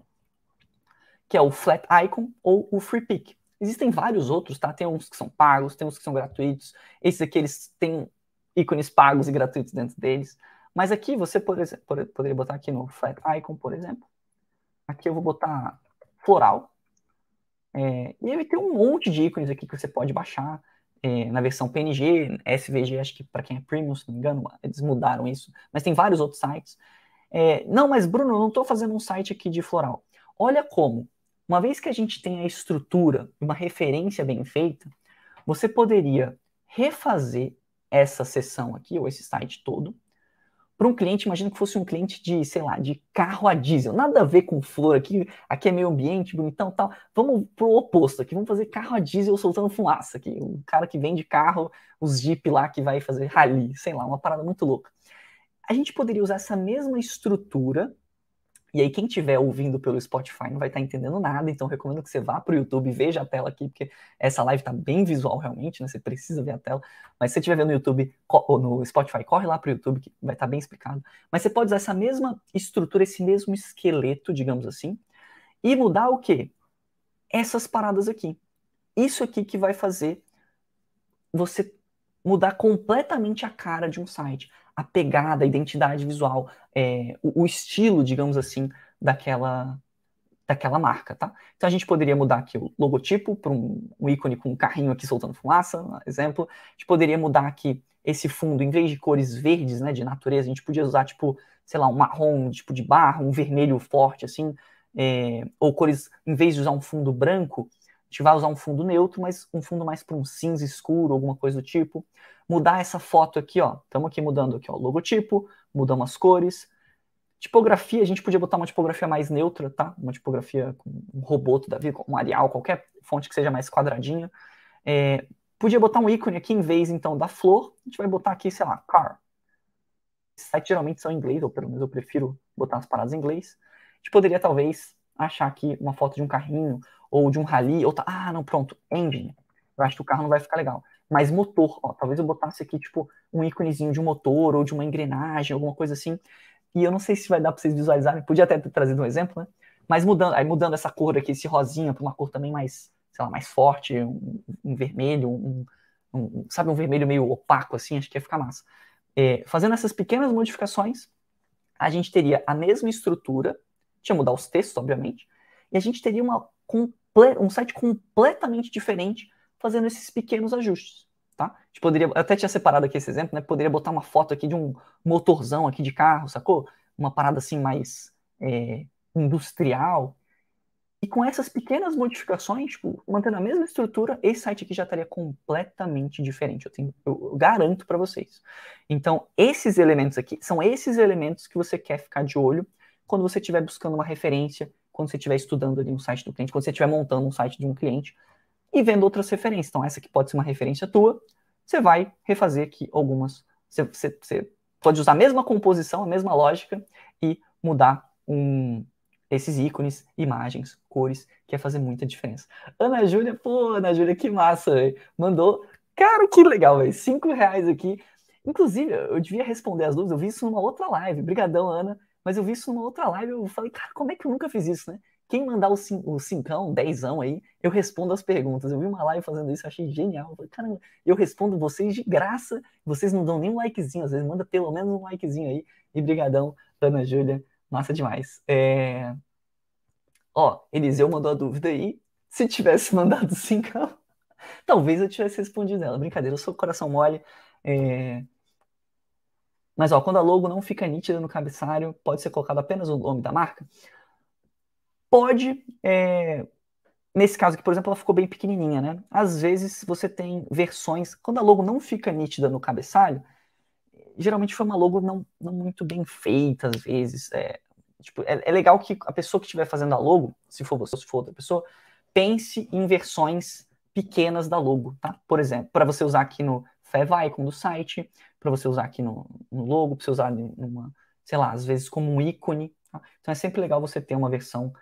que é o Flat Icon ou o FreePic. Existem vários outros, tá? Tem uns que são pagos, tem uns que são gratuitos. Esses aqui, eles têm ícones pagos e gratuitos dentro deles. Mas aqui, você poderia botar aqui no Flat Icon, por exemplo. Aqui eu vou botar floral. É, e ele tem um monte de ícones aqui que você pode baixar é, na versão PNG, SVG, acho que para quem é premium, se não me engano, eles mudaram isso, mas tem vários outros sites. É, não, mas Bruno, eu não estou fazendo um site aqui de floral. Olha como, uma vez que a gente tem a estrutura, uma referência bem feita, você poderia refazer essa sessão aqui, ou esse site todo, para um cliente, imagina que fosse um cliente de, sei lá, de carro a diesel, nada a ver com flor aqui, aqui é meio ambiente, bonitão tal. Vamos pro oposto aqui, vamos fazer carro a diesel soltando fumaça aqui. Um cara que vende carro, os Jeep lá que vai fazer rally, sei lá, uma parada muito louca. A gente poderia usar essa mesma estrutura e aí, quem estiver ouvindo pelo Spotify não vai estar tá entendendo nada, então recomendo que você vá para o YouTube veja a tela aqui, porque essa live está bem visual realmente, né? Você precisa ver a tela. Mas se você estiver vendo no YouTube ou no Spotify, corre lá para o YouTube, que vai estar tá bem explicado. Mas você pode usar essa mesma estrutura, esse mesmo esqueleto, digamos assim, e mudar o quê? Essas paradas aqui. Isso aqui que vai fazer você mudar completamente a cara de um site. A pegada, a identidade visual, é, o, o, estilo, digamos assim, daquela, daquela marca, tá? Então a gente poderia mudar aqui o logotipo para um, um, ícone com um carrinho aqui soltando fumaça, exemplo. A gente poderia mudar aqui esse fundo, em vez de cores verdes, né, de natureza, a gente podia usar, tipo, sei lá, um marrom, tipo de barro, um vermelho forte, assim, é, ou cores, em vez de usar um fundo branco, a gente vai usar um fundo neutro, mas um fundo mais para um cinza escuro, alguma coisa do tipo. Mudar essa foto aqui, ó. Estamos aqui mudando aqui, ó, o logotipo, mudamos as cores. Tipografia, a gente podia botar uma tipografia mais neutra, tá? Uma tipografia com um roboto da vida, um Arial, qualquer fonte que seja mais quadradinha. É, podia botar um ícone aqui em vez, então, da flor. A gente vai botar aqui, sei lá, car. Sites geralmente são em inglês, ou pelo menos eu prefiro botar as paradas em inglês. A gente poderia, talvez, achar aqui uma foto de um carrinho, ou de um rally, ou tá, ah, não, pronto, engine. Eu acho que o carro não vai ficar legal. Mas motor, ó, talvez eu botasse aqui, tipo, um íconezinho de um motor, ou de uma engrenagem, alguma coisa assim. E eu não sei se vai dar para vocês visualizarem, podia até ter trazido um exemplo, né? Mas mudando, aí mudando essa cor aqui, esse rosinha, para uma cor também mais, sei lá, mais forte, um, um vermelho, um, um, sabe, um vermelho meio opaco, assim, acho que ia ficar massa. É, fazendo essas pequenas modificações, a gente teria a mesma estrutura, tinha mudar os textos, obviamente, e a gente teria uma um site completamente diferente fazendo esses pequenos ajustes. Tá? A gente poderia, até tinha separado aqui esse exemplo, né? Poderia botar uma foto aqui de um motorzão aqui de carro, sacou? Uma parada assim mais é, industrial. E com essas pequenas modificações, tipo, mantendo a mesma estrutura, esse site aqui já estaria completamente diferente. Eu, tenho, eu garanto para vocês. Então, esses elementos aqui são esses elementos que você quer ficar de olho quando você estiver buscando uma referência quando você estiver estudando ali um site do cliente, quando você estiver montando um site de um cliente e vendo outras referências. Então, essa aqui pode ser uma referência tua, você vai refazer aqui algumas. Você, você, você pode usar a mesma composição, a mesma lógica e mudar um, esses ícones, imagens, cores, que ia fazer muita diferença. Ana Júlia, pô, Ana Júlia, que massa, véio. mandou. Cara, que legal, velho. Cinco reais aqui. Inclusive, eu devia responder as dúvidas, eu vi isso numa outra live. Obrigadão, Ana mas eu vi isso numa outra live, eu falei, cara, como é que eu nunca fiz isso, né? Quem mandar o, cin o cincão, dezão aí, eu respondo as perguntas. Eu vi uma live fazendo isso, achei genial. Eu falei, caramba, eu respondo vocês de graça, vocês não dão nem um likezinho, às vezes manda pelo menos um likezinho aí. E brigadão, Ana Júlia, massa demais. É... Ó, Eliseu mandou a dúvida aí, se tivesse *laughs* mandado cincão, talvez eu tivesse respondido ela. Brincadeira, eu sou coração mole. É... Mas ó, quando a logo não fica nítida no cabeçalho, pode ser colocado apenas o nome da marca? Pode. É... Nesse caso aqui, por exemplo, ela ficou bem pequenininha, né? Às vezes você tem versões. Quando a logo não fica nítida no cabeçalho, geralmente foi uma logo não, não muito bem feita, às vezes. É, tipo, é, é legal que a pessoa que estiver fazendo a logo, se for você ou se for outra pessoa, pense em versões pequenas da logo, tá? Por exemplo, para você usar aqui no favicon do site, para você usar aqui no, no logo, para você usar numa, sei lá, às vezes como um ícone. Tá? Então é sempre legal você ter uma versão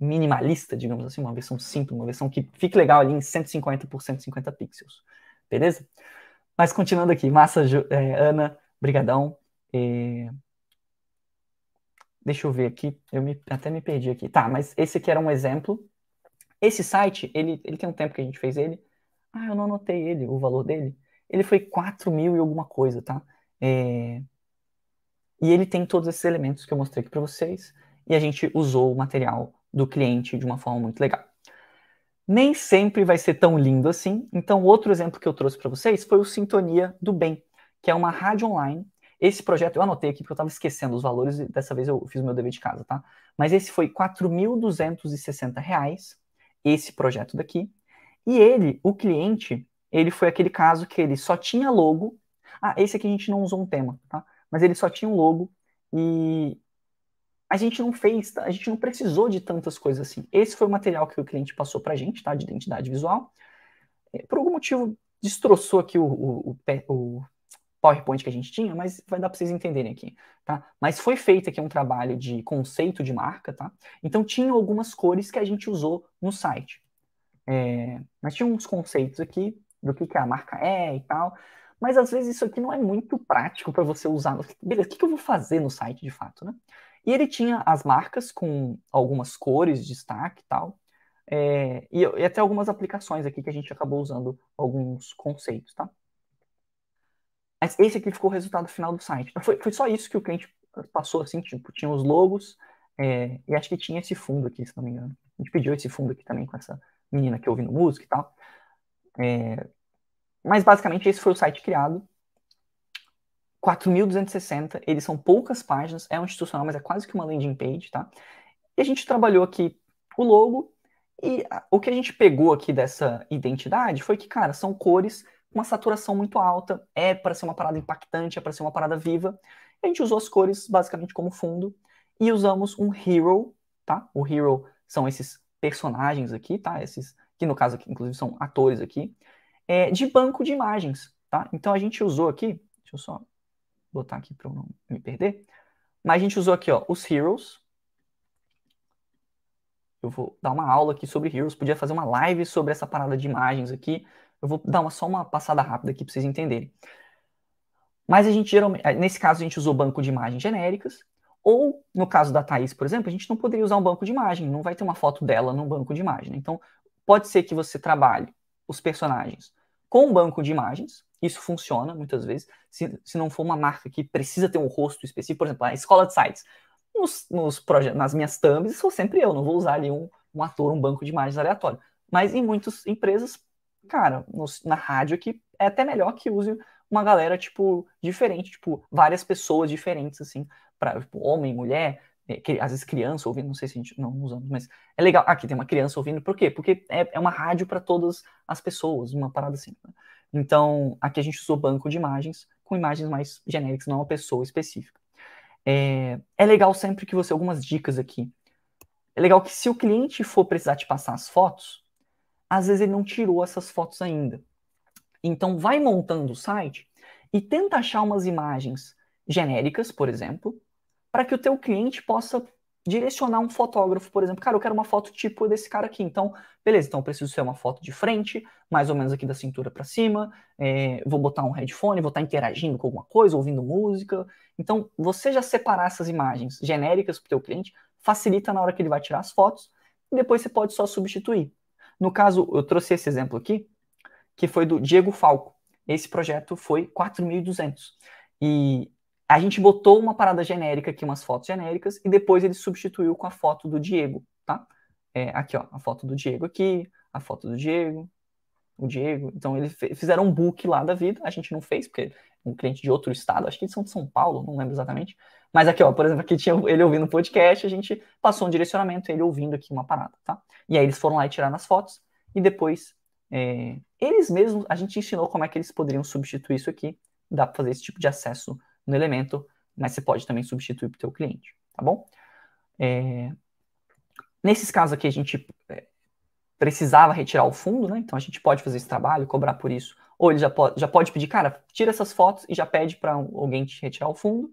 minimalista, digamos assim, uma versão simples, uma versão que fique legal ali em 150 por 150 pixels. Beleza? Mas continuando aqui, massa, é, Ana, brigadão. É... Deixa eu ver aqui, eu me, até me perdi aqui. Tá, mas esse aqui era um exemplo. Esse site, ele, ele tem um tempo que a gente fez ele. Ah, eu não anotei ele, o valor dele ele foi 4 mil e alguma coisa, tá? É... E ele tem todos esses elementos que eu mostrei aqui para vocês, e a gente usou o material do cliente de uma forma muito legal. Nem sempre vai ser tão lindo assim, então outro exemplo que eu trouxe para vocês foi o Sintonia do Bem, que é uma rádio online. Esse projeto, eu anotei aqui porque eu estava esquecendo os valores e dessa vez eu fiz o meu dever de casa, tá? Mas esse foi R$ 4.260, esse projeto daqui. E ele, o cliente, ele foi aquele caso que ele só tinha logo. Ah, esse aqui a gente não usou um tema, tá? Mas ele só tinha um logo e a gente não fez, a gente não precisou de tantas coisas assim. Esse foi o material que o cliente passou pra gente, tá? De identidade visual. É, por algum motivo, destroçou aqui o, o, o, PowerPoint que a gente tinha, mas vai dar para vocês entenderem aqui, tá? Mas foi feito aqui um trabalho de conceito de marca, tá? Então tinha algumas cores que a gente usou no site. É, mas tinha uns conceitos aqui do que, que a marca é e tal. Mas às vezes isso aqui não é muito prático para você usar. Beleza, o que, que eu vou fazer no site de fato, né? E ele tinha as marcas com algumas cores, destaque e tal. É, e, e, até algumas aplicações aqui que a gente acabou usando alguns conceitos, tá? Mas esse aqui ficou o resultado final do site. Foi, foi só isso que o cliente passou, assim, tipo, tinha os logos, é, e acho que tinha esse fundo aqui, se não me engano. A gente pediu esse fundo aqui também com essa menina que ouvindo música e tal. É, mas basicamente esse foi o site criado. 4.260, eles são poucas páginas, é um institucional, mas é quase que uma landing page, tá? E a gente trabalhou aqui o logo, e o que a gente pegou aqui dessa identidade foi que, cara, são cores com uma saturação muito alta, é para ser uma parada impactante, é para ser uma parada viva. A gente usou as cores basicamente como fundo e usamos um hero, tá? O hero são esses personagens aqui, tá? Esses que no caso aqui, inclusive, são atores aqui, é, de banco de imagens, tá? Então a gente usou aqui, deixa eu só botar aqui para eu não me perder, mas a gente usou aqui, ó, os heroes, eu vou dar uma aula aqui sobre Heroes, podia fazer uma live sobre essa parada de imagens aqui. Eu vou dar uma, só uma passada rápida aqui para vocês entenderem. Mas a gente geralmente, eh, nesse caso, a gente usou banco de imagens genéricas, ou no caso da Thaís, por exemplo, a gente não poderia usar um banco de imagem, não vai ter uma foto dela num banco de imagem. Então, pode ser que você trabalhe os personagens com um banco de imagens, isso funciona muitas vezes, se, se não for uma marca que precisa ter um rosto específico, por exemplo, a escola de sites nos, nos nas minhas thumbs, sou sempre eu, não vou usar ali um, um ator, um banco de imagens aleatório. Mas em muitas empresas, cara, nos, na rádio aqui é até melhor que use uma galera, tipo, diferente, tipo, várias pessoas diferentes, assim, para tipo, homem, mulher, é, às vezes criança ouvindo, não sei se a gente não usamos, mas é legal. Aqui tem uma criança ouvindo, por quê? Porque é, é uma rádio para todas as pessoas, uma parada assim. Né? Então, aqui a gente usou banco de imagens com imagens mais genéricas, não uma pessoa específica. É, é legal sempre que você, algumas dicas aqui. É legal que se o cliente for precisar te passar as fotos, às vezes ele não tirou essas fotos ainda. Então vai montando o site e tenta achar umas imagens genéricas, por exemplo, para que o teu cliente possa direcionar um fotógrafo, por exemplo, cara, eu quero uma foto tipo desse cara aqui. Então, beleza, então eu preciso ser uma foto de frente, mais ou menos aqui da cintura para cima. É, vou botar um headphone, vou estar interagindo com alguma coisa, ouvindo música. Então, você já separar essas imagens genéricas para o teu cliente facilita na hora que ele vai tirar as fotos e depois você pode só substituir. No caso, eu trouxe esse exemplo aqui, que foi do Diego Falco. Esse projeto foi 4.200. E a gente botou uma parada genérica aqui, umas fotos genéricas, e depois ele substituiu com a foto do Diego, tá? É, aqui, ó, a foto do Diego aqui, a foto do Diego, o Diego. Então, eles fizeram um book lá da vida, a gente não fez, porque um cliente de outro estado, acho que eles são de São Paulo, não lembro exatamente. Mas aqui, ó, por exemplo, aqui tinha ele ouvindo um podcast, a gente passou um direcionamento, ele ouvindo aqui uma parada, tá? E aí eles foram lá e tiraram as fotos, e depois, é, eles mesmos, a gente ensinou como é que eles poderiam substituir isso aqui, dá para fazer esse tipo de acesso no elemento, mas você pode também substituir para o teu cliente, tá bom? É... Nesses casos aqui, a gente é, precisava retirar o fundo, né? Então a gente pode fazer esse trabalho, cobrar por isso. Ou ele já pode, já pode pedir, cara, tira essas fotos e já pede para alguém te retirar o fundo.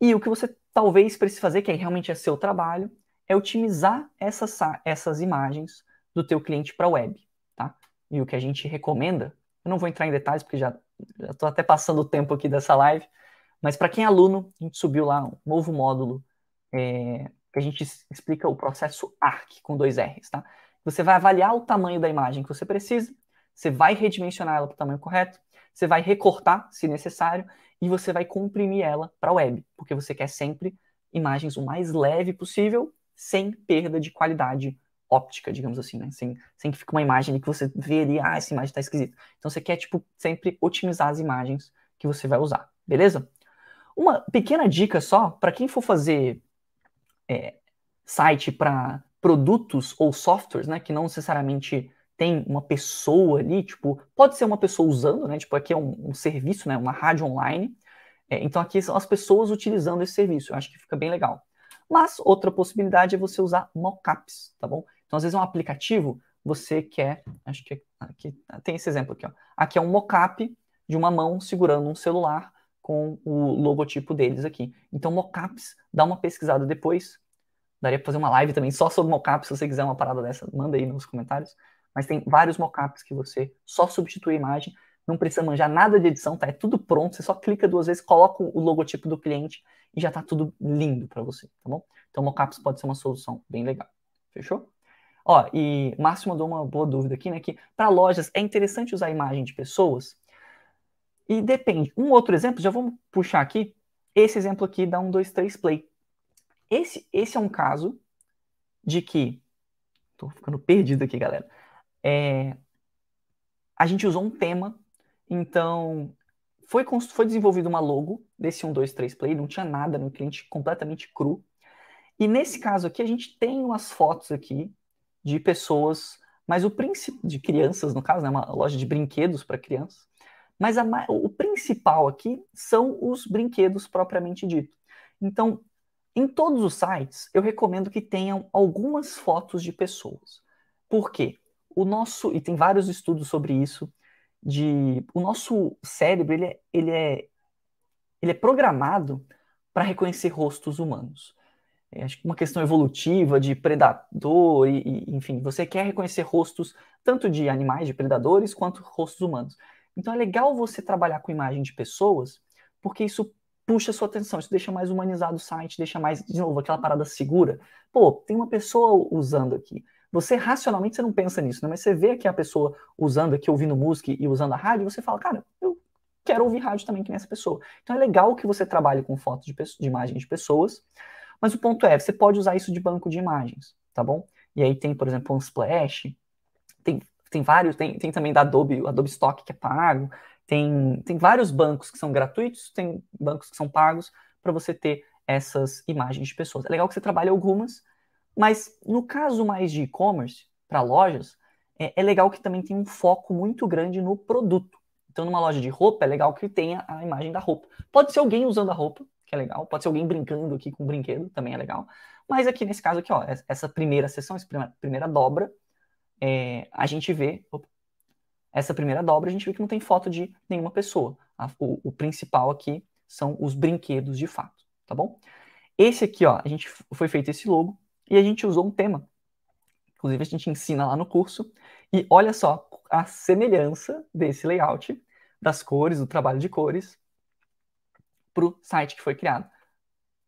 E o que você talvez precise fazer, que realmente é seu trabalho, é otimizar essas, essas imagens do teu cliente para a web, tá? E o que a gente recomenda, eu não vou entrar em detalhes porque já estou até passando o tempo aqui dessa live, mas para quem é aluno, a gente subiu lá um novo módulo é, que a gente explica o processo ARC com dois R's, tá? Você vai avaliar o tamanho da imagem que você precisa, você vai redimensionar ela para o tamanho correto, você vai recortar, se necessário, e você vai comprimir ela para a web, porque você quer sempre imagens o mais leve possível, sem perda de qualidade óptica, digamos assim, né? Sem, sem que fique uma imagem que você veria, ah, essa imagem está esquisita. Então você quer, tipo, sempre otimizar as imagens que você vai usar, beleza? Uma pequena dica só, para quem for fazer é, site para produtos ou softwares, né, que não necessariamente tem uma pessoa ali, tipo, pode ser uma pessoa usando, né, tipo, aqui é um, um serviço, né, uma rádio online, é, então aqui são as pessoas utilizando esse serviço, eu acho que fica bem legal. Mas outra possibilidade é você usar mockups, tá bom? Então, às vezes, um aplicativo, você quer, acho que aqui tem esse exemplo aqui, ó. Aqui é um mockup de uma mão segurando um celular com o logotipo deles aqui. Então, mockups, dá uma pesquisada depois. Daria para fazer uma live também só sobre mockups, se você quiser uma parada dessa, manda aí nos comentários. Mas tem vários mockups que você só substitui a imagem, não precisa manjar nada de edição, tá? É tudo pronto, você só clica duas vezes, coloca o logotipo do cliente e já tá tudo lindo para você, tá bom? Então, mockups pode ser uma solução bem legal. Fechou? Ó, e Márcio mandou uma boa dúvida aqui, né? Que para lojas é interessante usar imagem de pessoas E depende. Um outro exemplo, já vamos puxar aqui. Esse exemplo aqui dá um, dois, três play. Esse, esse é um caso de que. Tô ficando perdido aqui, galera. É, a gente usou um tema, então foi, foi desenvolvido uma logo desse 1, 2, 3 play, não tinha nada no cliente completamente cru. E nesse caso aqui, a gente tem umas fotos aqui de pessoas, mas o princípio de crianças, no caso, né, uma loja de brinquedos para crianças. Mas a, o principal aqui são os brinquedos propriamente dito. Então, em todos os sites, eu recomendo que tenham algumas fotos de pessoas. Por quê? O nosso, e tem vários estudos sobre isso, de o nosso cérebro, ele é, ele é, ele é programado para reconhecer rostos humanos. É, acho que uma questão evolutiva de predador, e, e, enfim, você quer reconhecer rostos tanto de animais, de predadores, quanto rostos humanos. Então é legal você trabalhar com imagem de pessoas, porque isso puxa sua atenção, isso deixa mais humanizado o site, deixa mais, de novo, aquela parada segura. Pô, tem uma pessoa usando aqui. Você racionalmente você não pensa nisso, né? Mas você vê aqui a pessoa usando aqui, ouvindo música e usando a rádio, você fala, cara, eu quero ouvir rádio também que nessa pessoa. Então é legal que você trabalhe com fotos de, de imagens de pessoas, mas o ponto é, você pode usar isso de banco de imagens, tá bom? E aí tem, por exemplo, um Splash, tem tem vários, tem, tem também da Adobe, Adobe Stock que é pago, tem, tem vários bancos que são gratuitos, tem bancos que são pagos para você ter essas imagens de pessoas. É legal que você trabalhe algumas, mas no caso mais de e-commerce, para lojas, é, é, legal que também tem um foco muito grande no produto. Então, numa loja de roupa, é legal que tenha a imagem da roupa. Pode ser alguém usando a roupa, que é legal. Pode ser alguém brincando aqui com um brinquedo, também é legal. Mas aqui nesse caso aqui, ó, essa primeira sessão, essa primeira dobra, é, a gente vê essa primeira dobra, a gente vê que não tem foto de nenhuma pessoa. A, o, o, principal aqui são os brinquedos de fato, tá bom? Esse aqui, ó, a gente foi feito esse logo e a gente usou um tema. Inclusive a gente ensina lá no curso e olha só a semelhança desse layout das cores, do trabalho de cores para o site que foi criado,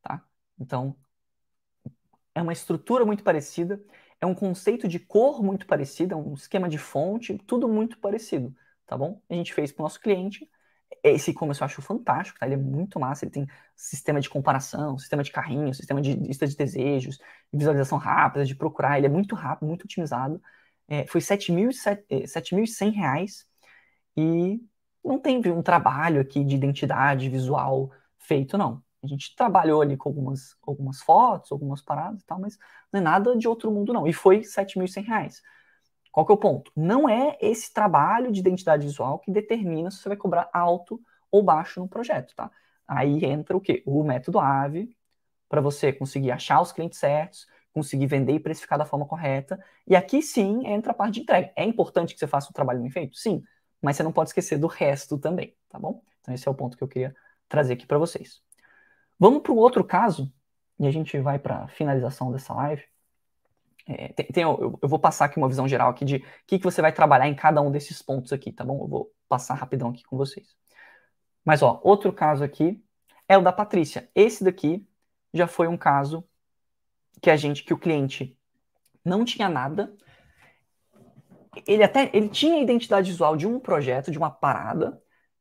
tá? Então é uma estrutura muito parecida é um conceito de cor muito parecido, é um esquema de fonte, tudo muito parecido, tá bom? A gente fez para o nosso cliente. Esse e-commerce eu acho fantástico, tá? Ele é muito massa, ele tem sistema de comparação, sistema de carrinho, sistema de lista de desejos, visualização rápida, de procurar, ele é muito rápido, muito otimizado. É, foi 7.100 reais e não tem um trabalho aqui de identidade visual feito, não. A gente trabalhou ali com algumas, algumas fotos, algumas paradas e tal, mas não é nada de outro mundo, não. E foi R$ 7.100. Qual que é o ponto? Não é esse trabalho de identidade visual que determina se você vai cobrar alto ou baixo no projeto, tá? Aí entra o quê? O método AVE, para você conseguir achar os clientes certos, conseguir vender e precificar da forma correta. E aqui sim entra a parte de entrega. É importante que você faça o trabalho bem feito? Sim, mas você não pode esquecer do resto também, tá bom? Então esse é o ponto que eu queria trazer aqui para vocês. Vamos para o outro caso, e a gente vai para a finalização dessa live. É, tem, tem, eu, eu, vou passar aqui uma visão geral aqui de o que, que você vai trabalhar em cada um desses pontos aqui, tá bom? Eu vou passar rapidão aqui com vocês. Mas, ó, outro caso aqui é o da Patrícia. Esse daqui já foi um caso que a gente, que o cliente não tinha nada. Ele até, ele tinha a identidade visual de um projeto, de uma parada,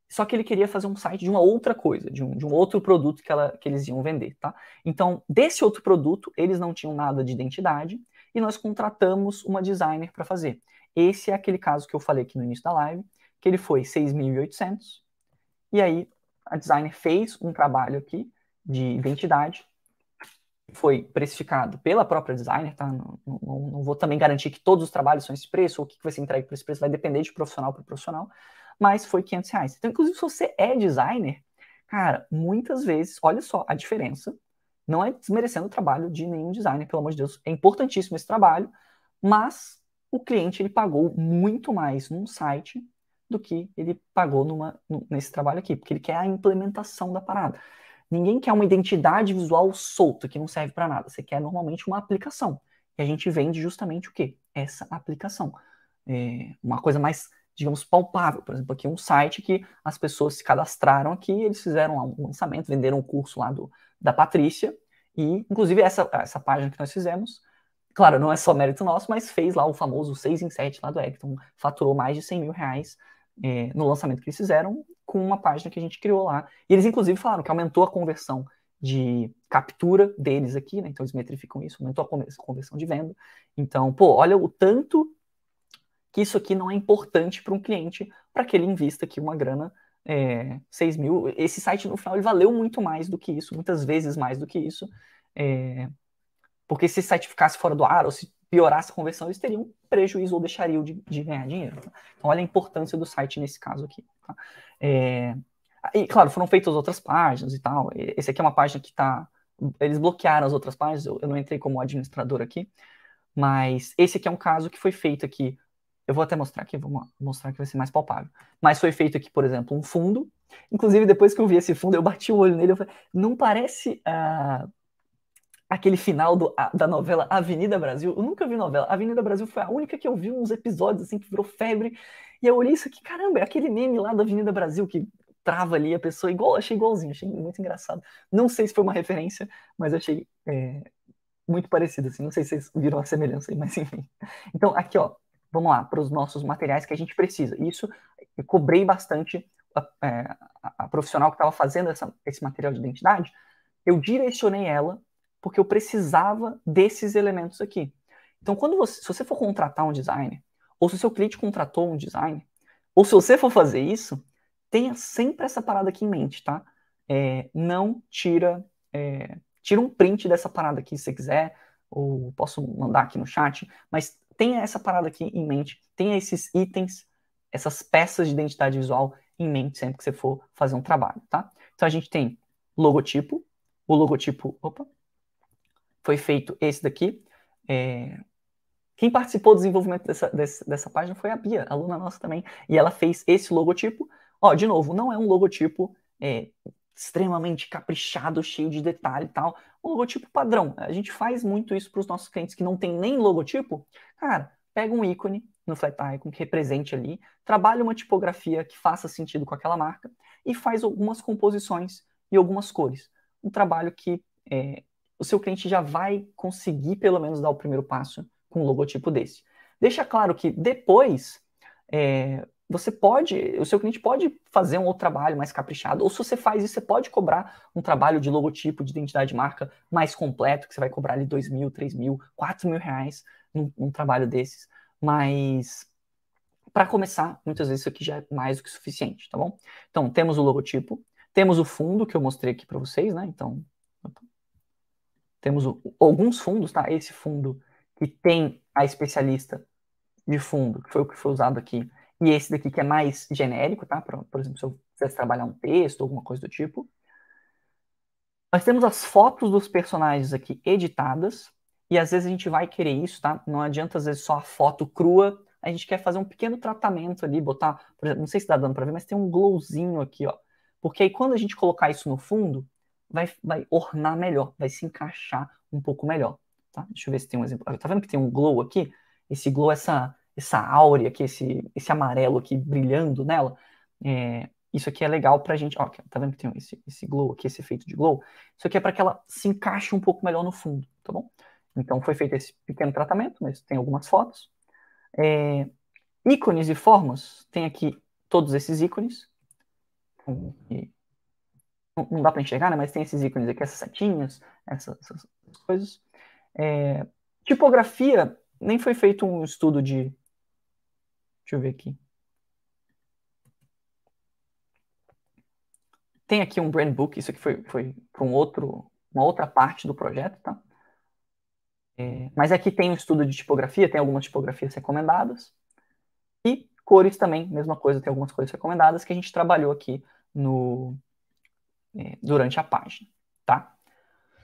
só que ele queria fazer um site de uma outra coisa, de um, de um outro produto que, ela, que eles iam vender, tá? Então, desse outro produto, eles não tinham nada de identidade e nós contratamos uma designer para fazer. Esse é aquele caso que eu falei aqui no início da live, que ele foi 6.800 e aí a designer fez um trabalho aqui de identidade, foi precificado pela própria designer, tá? Não, não, não, vou também garantir que todos os trabalhos são esse preço ou o que vai ser entregue por esse preço, vai depender de profissional para profissional, mas foi 500 reais. Então, inclusive, se você é designer, cara, muitas vezes, olha só a diferença, não é desmerecendo o trabalho de nenhum designer, pelo amor de Deus, é importantíssimo esse trabalho, mas o cliente ele pagou muito mais num site do que ele pagou numa, nesse trabalho aqui, porque ele quer a implementação da parada. Ninguém quer uma identidade visual solta que não serve para nada. Você quer normalmente uma aplicação. E a gente vende justamente o quê? Essa aplicação. É uma coisa mais digamos, palpável. Por exemplo, aqui um site que as pessoas se cadastraram aqui, eles fizeram um lançamento, venderam um curso lá do, da Patrícia, e inclusive essa, essa página que nós fizemos, claro, não é só mérito nosso, mas fez lá o famoso 6 em 7 lá do Hector, faturou mais de 100 mil reais é, no lançamento que eles fizeram, com uma página que a gente criou lá. E eles, inclusive, falaram que aumentou a conversão de captura deles aqui, né? Então eles metrificam isso, aumentou a conversão de venda. Então, pô, olha o tanto que isso aqui não é importante para um cliente para que ele invista aqui uma grana é, 6 mil. Esse site, no final, ele valeu muito mais do que isso, muitas vezes mais do que isso. É, porque se esse site ficasse fora do ar ou se piorasse a conversão, eles teriam prejuízo ou deixariam de, de ganhar dinheiro. Tá? Então, olha a importância do site nesse caso aqui. Tá? É, e, claro, foram feitas outras páginas e tal. Esse aqui é uma página que está. Eles bloquearam as outras páginas, eu, eu não entrei como administrador aqui, mas esse aqui é um caso que foi feito aqui eu vou até mostrar aqui, vou mostrar que vai ser mais palpável. Mas foi feito aqui, por exemplo, um fundo. Inclusive, depois que eu vi esse fundo, eu bati o olho nele e falei, não parece uh, aquele final do, uh, da novela Avenida Brasil? Eu nunca vi novela. Avenida Brasil foi a única que eu vi uns episódios assim que virou febre. E eu olhei isso aqui, caramba, é aquele meme lá da Avenida Brasil que trava ali a pessoa igual, achei igualzinho, achei muito engraçado. Não sei se foi uma referência, mas achei é, muito parecido, assim. Não sei se vocês viram a semelhança aí, mas enfim. Então, aqui, ó, vamos lá, para os nossos materiais que a gente precisa. Isso eu cobrei bastante a, é, a profissional que estava fazendo essa, esse material de identidade, eu direcionei ela porque eu precisava desses elementos aqui. Então, quando você, se você for contratar um designer, ou se o seu cliente contratou um designer, ou se você for fazer isso, tenha sempre essa parada aqui em mente, tá? É, não tira, é, tira um print dessa parada aqui se você quiser, ou posso mandar aqui no chat, mas tenha essa parada aqui em mente, tenha esses itens, essas peças de identidade visual em mente sempre que você for fazer um trabalho, tá? Então a gente tem logotipo, o logotipo, opa, foi feito esse daqui. É, quem participou do desenvolvimento dessa, dessa, dessa, página foi a Bia, aluna nossa também, e ela fez esse logotipo. Ó, de novo, não é um logotipo é, extremamente caprichado, cheio de detalhe e tal. Um logotipo padrão. A gente faz muito isso para os nossos clientes que não tem nem logotipo. Cara, pega um ícone no Flat Icon que represente ali, trabalha uma tipografia que faça sentido com aquela marca e faz algumas composições e algumas cores. Um trabalho que é, o seu cliente já vai conseguir pelo menos dar o primeiro passo com um logotipo desse. Deixa claro que depois é, você pode, o seu cliente pode fazer um outro trabalho mais caprichado, ou se você faz isso, você pode cobrar um trabalho de logotipo, de identidade de marca mais completo, que você vai cobrar ali dois mil, três mil, quatro mil reais num, num trabalho desses. Mas para começar, muitas vezes isso aqui já é mais do que suficiente, tá bom? Então, temos o logotipo, temos o fundo que eu mostrei aqui para vocês, né? Então, temos o, alguns fundos, tá? Esse fundo que tem a especialista de fundo, que foi o que foi usado aqui, e esse daqui que é mais genérico, tá? Por, por exemplo, se eu quisesse trabalhar um texto, alguma coisa do tipo. Nós temos as fotos dos personagens aqui editadas, e às vezes a gente vai querer isso, tá? Não adianta às vezes só a foto crua, a gente quer fazer um pequeno tratamento ali, botar, por exemplo, não sei se dá dando para ver, mas tem um glowzinho aqui, ó. Porque aí quando a gente colocar isso no fundo, vai, vai ornar melhor, vai se encaixar um pouco melhor, tá? Deixa eu ver se tem um exemplo. Tá vendo que tem um glow aqui? Esse glow, essa essa áurea aqui, esse, esse amarelo aqui brilhando nela, é, isso aqui é legal pra gente. Ó, tá vendo que tem esse, esse glow aqui, esse efeito de glow? Isso aqui é para que ela se encaixe um pouco melhor no fundo, tá bom? Então foi feito esse pequeno tratamento, mas tem algumas fotos. É, ícones e formas, tem aqui todos esses ícones. Não, não dá para enxergar, né? Mas tem esses ícones aqui, essas setinhas, essas, essas coisas. É, tipografia, nem foi feito um estudo de Deixa eu ver aqui. Tem aqui um brand book, isso aqui foi, foi para um outro, uma outra parte do projeto, tá? É, mas aqui tem um estudo de tipografia, tem algumas tipografias recomendadas. E cores também, mesma coisa, tem algumas cores recomendadas que a gente trabalhou aqui no, é, durante a página, tá?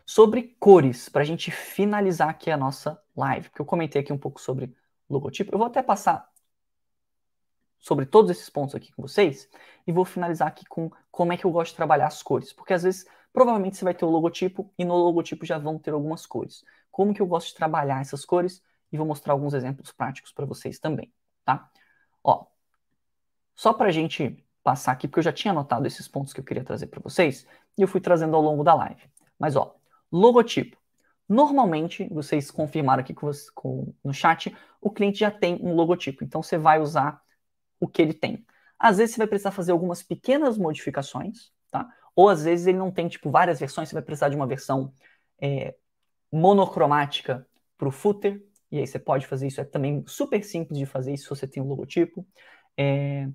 Sobre cores, para a gente finalizar aqui a nossa live, porque eu comentei aqui um pouco sobre logotipo, eu vou até passar sobre todos esses pontos aqui com vocês e vou finalizar aqui com como é que eu gosto de trabalhar as cores, porque às vezes provavelmente você vai ter o logotipo e no logotipo já vão ter algumas cores. Como que eu gosto de trabalhar essas cores e vou mostrar alguns exemplos práticos para vocês também, tá? Ó, só para a gente passar aqui, porque eu já tinha anotado esses pontos que eu queria trazer para vocês e eu fui trazendo ao longo da live. Mas ó, logotipo. Normalmente, vocês confirmaram aqui com, com, no chat, o cliente já tem um logotipo, então você vai usar o que ele tem. Às vezes você vai precisar fazer algumas pequenas modificações, tá? Ou às vezes ele não tem tipo várias versões, você vai precisar de uma versão é, monocromática para o footer, e aí você pode fazer isso, é também super simples de fazer isso se você tem um logotipo. É...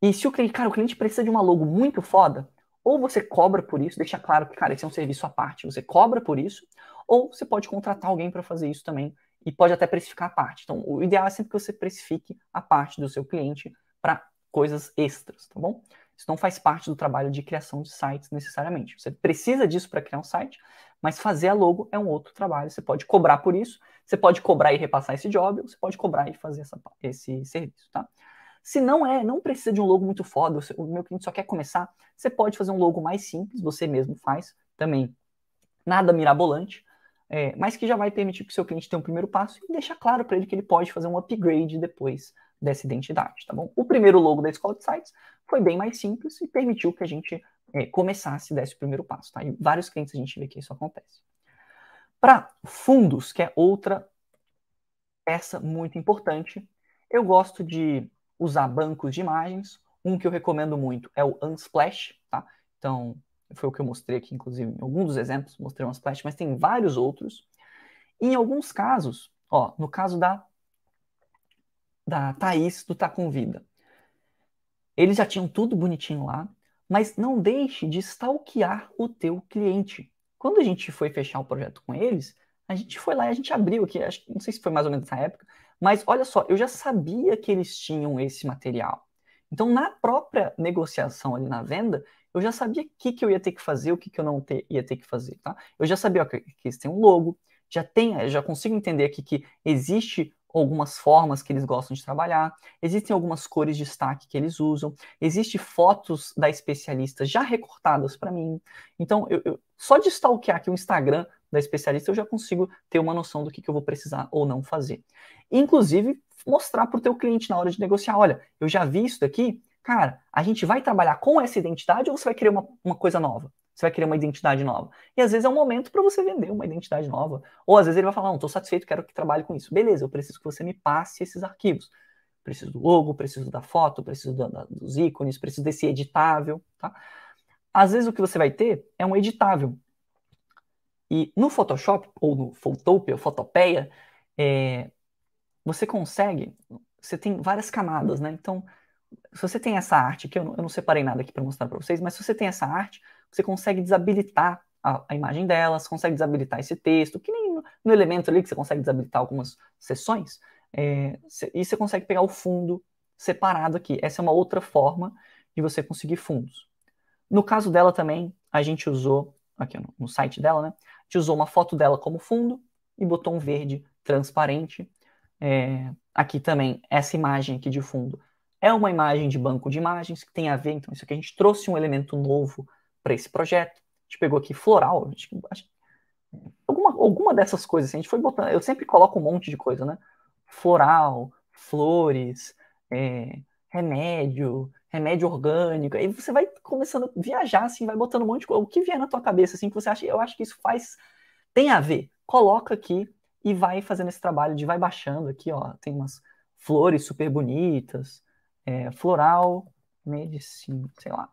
E se o cliente, cara, o cliente precisa de uma logo muito foda, ou você cobra por isso, deixa claro que, cara, esse é um serviço à parte, você cobra por isso, ou você pode contratar alguém para fazer isso também, e pode até precificar a parte. Então, o ideal é sempre que você precifique a parte do seu cliente para coisas extras, tá bom? Isso não faz parte do trabalho de criação de sites necessariamente. Você precisa disso para criar um site, mas fazer a logo é um outro trabalho. Você pode cobrar por isso, você pode cobrar e repassar esse job, ou você pode cobrar e fazer essa, esse serviço, tá? Se não é, não precisa de um logo muito foda, o meu cliente só quer começar, você pode fazer um logo mais simples, você mesmo faz também. Nada mirabolante, é, mas que já vai permitir que o seu cliente tenha um primeiro passo e deixar claro para ele que ele pode fazer um upgrade depois dessa identidade, tá bom? O primeiro logo da escola de sites foi bem mais simples e permitiu que a gente é, começasse e desse o primeiro passo, tá? E vários clientes a gente vê que isso acontece. Para fundos, que é outra peça muito importante, eu gosto de usar bancos de imagens. Um que eu recomendo muito é o Unsplash, tá? Então, foi o que eu mostrei aqui, inclusive, em alguns dos exemplos, mostrei o Unsplash, mas tem vários outros. E em alguns casos, ó, no caso da da Thaís do Tá Com Vida. Eles já tinham tudo bonitinho lá, mas não deixe de stalkear o teu cliente. Quando a gente foi fechar o projeto com eles, a gente foi lá e a gente abriu aqui, acho, não sei se foi mais ou menos nessa época, mas olha só, eu já sabia que eles tinham esse material. Então, na própria negociação ali na venda, eu já sabia o que, que eu ia ter que fazer, o que, que eu não ia ter que fazer, tá? Eu já sabia ó, que, que eles têm um logo, já tem, já consigo entender aqui que existe algumas formas que eles gostam de trabalhar, existem algumas cores de destaque que eles usam, existem fotos da especialista já recortadas para mim. Então, eu, eu, só de stalkear aqui o Instagram da especialista, eu já consigo ter uma noção do que, que eu vou precisar ou não fazer. Inclusive, mostrar para o teu cliente na hora de negociar, olha, eu já vi isso daqui, cara, a gente vai trabalhar com essa identidade ou você vai querer uma, uma coisa nova? Você vai criar uma identidade nova. E às vezes é um momento para você vender uma identidade nova. Ou às vezes ele vai falar: não, estou satisfeito, quero que trabalhe com isso. Beleza, eu preciso que você me passe esses arquivos. Preciso do logo, preciso da foto, preciso da, da, dos ícones, preciso desse editável. Tá? Às vezes o que você vai ter é um editável. E no Photoshop, ou no Photopia, ou Fotopeia, é, você consegue, você tem várias camadas, né? Então, se você tem essa arte, que eu não, eu não separei nada aqui para mostrar para vocês, mas se você tem essa arte, você consegue desabilitar a, a, imagem delas, consegue desabilitar esse texto, que nem no, no elemento ali que você consegue desabilitar algumas seções, é, e você consegue pegar o fundo separado aqui. Essa é uma outra forma de você conseguir fundos. No caso dela também, a gente usou, aqui no, no site dela, né? A gente usou uma foto dela como fundo e botou um verde transparente. É, aqui também, essa imagem aqui de fundo é uma imagem de banco de imagens que tem a ver, então isso aqui a gente trouxe um elemento novo para esse projeto. A gente pegou aqui floral, alguma, alguma dessas coisas, assim, a gente foi botando, eu sempre coloco um monte de coisa, né? Floral, flores, é, remédio, remédio orgânico, aí você vai começando a viajar, assim, vai botando um monte de coisa, o que vier na tua cabeça, assim, que você acha, eu acho que isso faz, tem a ver, coloca aqui e vai fazendo esse trabalho de vai baixando aqui, ó, tem umas flores super bonitas, é, floral, medicina, sei lá,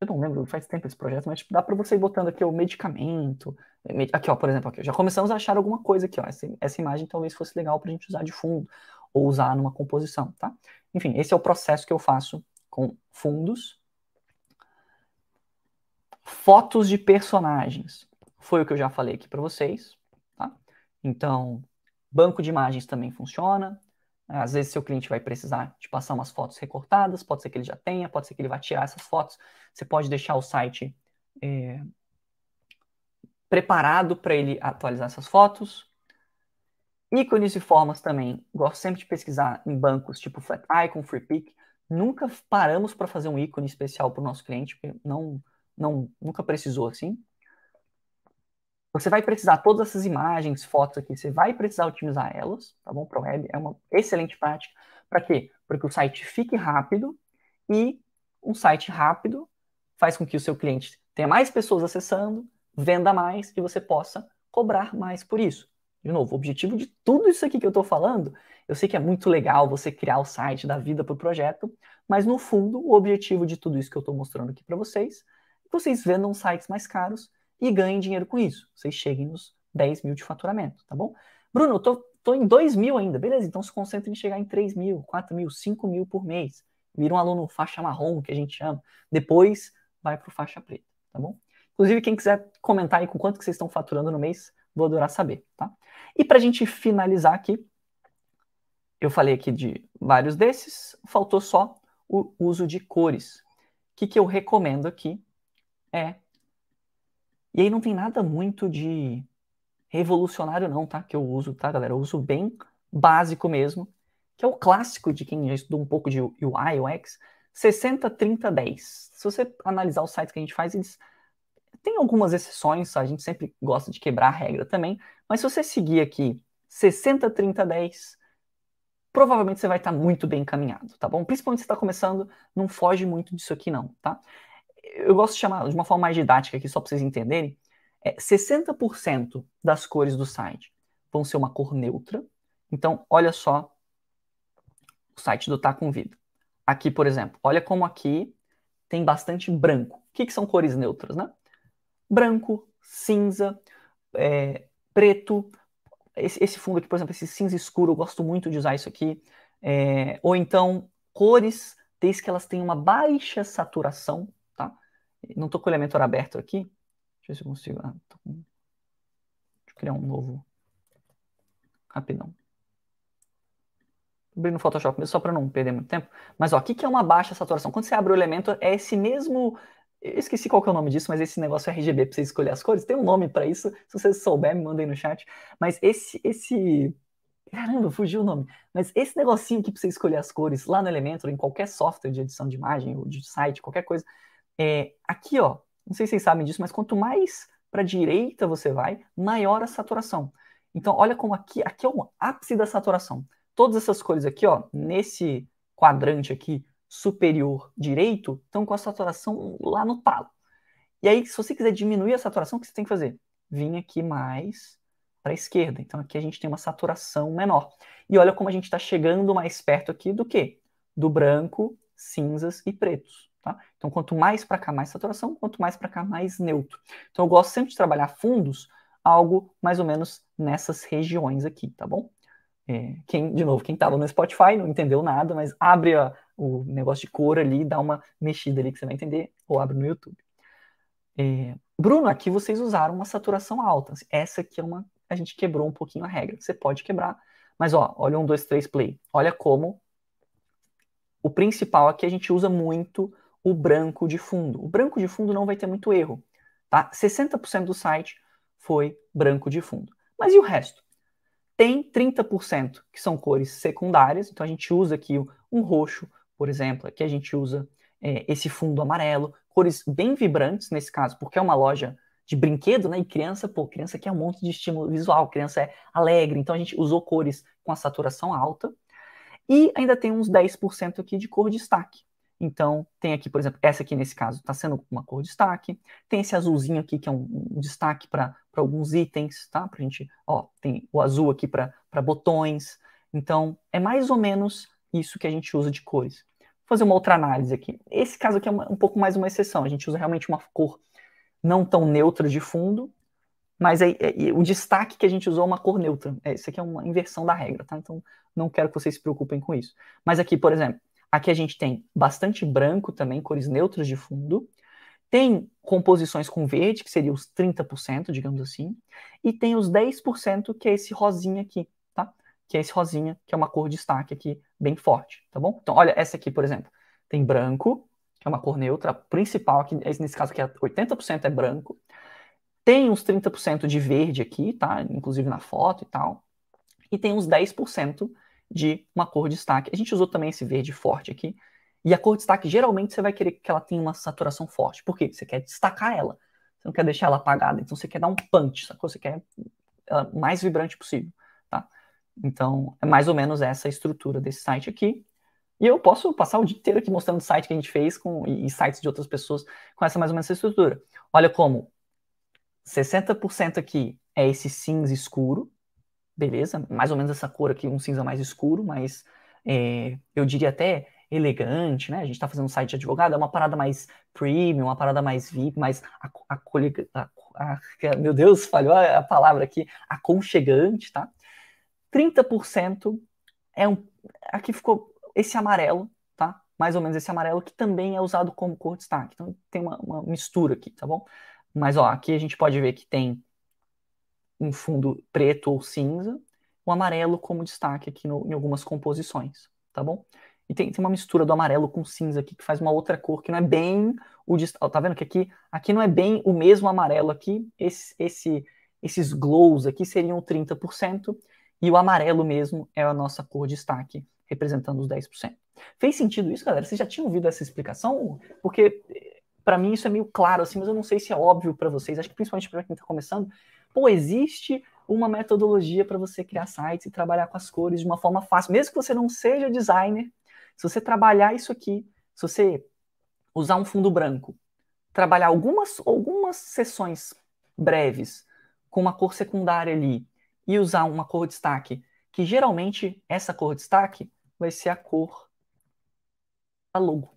eu não lembro, faz tempo esse projeto, mas tipo, dá para você ir botando aqui o medicamento. Aqui, ó, por exemplo, aqui, já começamos a achar alguma coisa aqui, ó. Essa, essa imagem talvez fosse legal para a gente usar de fundo ou usar numa composição, tá? Enfim, esse é o processo que eu faço com fundos. Fotos de personagens. Foi o que eu já falei aqui para vocês, tá? Então, banco de imagens também funciona. Às vezes seu cliente vai precisar de passar umas fotos recortadas, pode ser que ele já tenha, pode ser que ele vá tirar essas fotos. Você pode deixar o site é, preparado para ele atualizar essas fotos. Ícones e formas também. Gosto sempre de pesquisar em bancos tipo FlatIcon, FreePic. Nunca paramos para fazer um ícone especial para o nosso cliente, porque não, não, nunca precisou assim. Você vai precisar todas essas imagens, fotos aqui, você vai precisar otimizar elas, tá bom? Para o web é uma excelente prática. Para quê? Para que o site fique rápido e um site rápido faz com que o seu cliente tenha mais pessoas acessando, venda mais e você possa cobrar mais por isso. De novo, o objetivo de tudo isso aqui que eu estou falando, eu sei que é muito legal você criar o site da vida para o projeto, mas no fundo, o objetivo de tudo isso que eu estou mostrando aqui para vocês é que vocês vendam sites mais caros e ganhem dinheiro com isso. Vocês cheguem nos 10 mil de faturamento, tá bom? Bruno, eu tô, tô em 2 mil ainda, beleza? Então se concentre em chegar em 3 mil, 4 mil, 5 mil por mês. Vira um aluno faixa marrom, que a gente chama. Depois vai para faixa preta, tá bom? Inclusive, quem quiser comentar aí com quanto que vocês estão faturando no mês, vou adorar saber, tá? E para a gente finalizar aqui, eu falei aqui de vários desses, faltou só o uso de cores. O que, que eu recomendo aqui é. E aí não tem nada muito de revolucionário, não, tá? Que eu uso, tá, galera? Eu uso bem básico mesmo, que é o clássico de quem já estudou um pouco de UI, UX, 60, 30, 10. Se você analisar os sites que a gente faz, eles têm algumas exceções, a gente sempre gosta de quebrar a regra também, mas se você seguir aqui 60, 30, 10, provavelmente você vai estar muito bem encaminhado, tá bom? Principalmente se está começando, não foge muito disso aqui não, tá? Eu gosto de chamar de uma forma mais didática aqui, só para vocês entenderem, é 60% das cores do site vão ser uma cor neutra. Então, olha só o site do Tá Com Vida. Aqui, por exemplo, olha como aqui tem bastante branco. O que, que são cores neutras, né? Branco, cinza, é, preto. Esse, esse, fundo aqui, por exemplo, esse cinza escuro, eu gosto muito de usar isso aqui. É, ou então, cores, desde que elas tenham uma baixa saturação? Não estou com o elementor aberto aqui. Deixa eu ver se eu consigo. Ah. Deixa eu criar um novo. Rapidão abrir no Photoshop mesmo, só para não perder muito tempo. Mas ó, o que, que é uma baixa saturação? Quando você abre o elemento, é esse mesmo. Eu esqueci qual que é o nome disso, mas esse negócio RGB para você escolher as cores. Tem um nome para isso. Se você souber, me mandem no chat. Mas esse, esse. Caramba, fugiu o nome. Mas esse negocinho aqui para você escolher as cores lá no Elementor, em qualquer software de edição de imagem ou de site, qualquer coisa. É, aqui, ó. Não sei se vocês sabem disso, mas quanto mais para a direita você vai, maior a saturação. Então, olha como aqui, aqui é o ápice da saturação todas essas cores aqui, ó, nesse quadrante aqui superior direito, estão com a saturação lá no talo. E aí, se você quiser diminuir a saturação, o que você tem que fazer? Vir aqui mais para a esquerda. Então, aqui a gente tem uma saturação menor. E olha como a gente está chegando mais perto aqui do que? Do branco, cinzas e pretos. Tá? Então, quanto mais para cá, mais saturação, quanto mais para cá, mais neutro. Então, eu gosto sempre de trabalhar fundos, algo mais ou menos nessas regiões aqui, tá bom? É, quem, de novo, quem estava no Spotify não entendeu nada, mas abre a, o negócio de cor ali, dá uma mexida ali que você vai entender, ou abre no YouTube. É, Bruno, aqui vocês usaram uma saturação alta. Essa aqui é uma. A gente quebrou um pouquinho a regra. Você pode quebrar, mas ó, olha um, dois, três, play. Olha como o principal aqui a gente usa muito o branco de fundo. O branco de fundo não vai ter muito erro, tá? 60% do site foi branco de fundo. Mas e o resto? Tem 30% que são cores secundárias, então a gente usa aqui um roxo, por exemplo, aqui a gente usa é, esse fundo amarelo, cores bem vibrantes nesse caso, porque é uma loja de brinquedo, né? E criança, pô, criança quer um monte de estímulo visual, criança é alegre, então a gente usou cores com a saturação alta. E ainda tem uns 10% aqui de cor de destaque. Então, tem aqui, por exemplo, essa aqui nesse caso está sendo uma cor de destaque. Tem esse azulzinho aqui, que é um, um destaque para alguns itens, tá? Pra gente, ó, tem o azul aqui para botões. Então, é mais ou menos isso que a gente usa de cores. Vou fazer uma outra análise aqui. Esse caso aqui é uma, um pouco mais uma exceção. A gente usa realmente uma cor não tão neutra de fundo, mas é, é, o destaque que a gente usou é uma cor neutra. É, isso aqui é uma inversão da regra, tá? Então, não quero que vocês se preocupem com isso. Mas aqui, por exemplo, Aqui a gente tem bastante branco também, cores neutras de fundo. Tem composições com verde, que seria os 30%, digamos assim. E tem os 10%, que é esse rosinha aqui, tá? Que é esse rosinha, que é uma cor de destaque aqui bem forte, tá bom? Então, olha, essa aqui, por exemplo, tem branco, que é uma cor neutra, principal aqui, nesse caso aqui, 80% é branco. Tem uns 30% de verde aqui, tá? Inclusive na foto e tal. E tem uns 10% de uma cor de destaque. A gente usou também esse verde forte aqui. E a cor de destaque, geralmente, você vai querer que ela tenha uma saturação forte. Por quê? Você quer destacar ela. Você não quer deixar ela apagada. Então, você quer dar um punch, sacou? Você quer ela mais vibrante possível, tá? Então, é mais ou menos essa estrutura desse site aqui. E eu posso passar o dia inteiro aqui mostrando o site que a gente fez com, e sites de outras pessoas com essa mais ou menos essa estrutura. Olha como 60% aqui é esse cinza escuro, beleza, mais ou menos essa cor aqui, um cinza mais escuro, mas é, eu diria até elegante, né? A gente está fazendo um site de advogado, é uma parada mais premium, uma parada mais VIP, mais acolhida. Meu Deus, falhou a, a palavra aqui, aconchegante, tá? 30% é um. Aqui ficou esse amarelo, tá? Mais ou menos esse amarelo, que também é usado como cor de destaque. Então tem uma, uma mistura aqui, tá bom? Mas ó, aqui a gente pode ver que tem um fundo preto ou cinza, o amarelo como destaque aqui no, em algumas composições, tá bom? E tem, tem uma mistura do amarelo com cinza aqui que faz uma outra cor que não é bem o destaque. Tá vendo que aqui, aqui não é bem o mesmo amarelo aqui, esse, esse, esses glows aqui seriam 30%, e o amarelo mesmo é a nossa cor destaque, representando os 10%. Fez sentido isso, galera? Vocês já tinham ouvido essa explicação? Porque para mim isso é meio claro assim, mas eu não sei se é óbvio para vocês. Acho que principalmente para quem está começando, pô, existe uma metodologia para você criar sites e trabalhar com as cores de uma forma fácil, mesmo que você não seja designer. Se você trabalhar isso aqui, se você usar um fundo branco, trabalhar algumas algumas sessões breves com uma cor secundária ali e usar uma cor destaque, que geralmente essa cor destaque vai ser a cor da logo.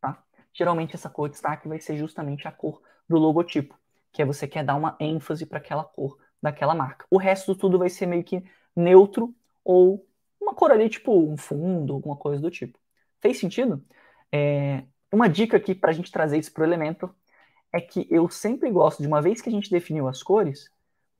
Tá? Geralmente essa cor destaque vai ser justamente a cor do logotipo, que é você quer dar uma ênfase para aquela cor daquela marca. O resto tudo vai ser meio que neutro ou uma cor ali, tipo um fundo, alguma coisa do tipo. Fez sentido? É, uma dica aqui para a gente trazer isso para o elemento é que eu sempre gosto de, uma vez que a gente definiu as cores,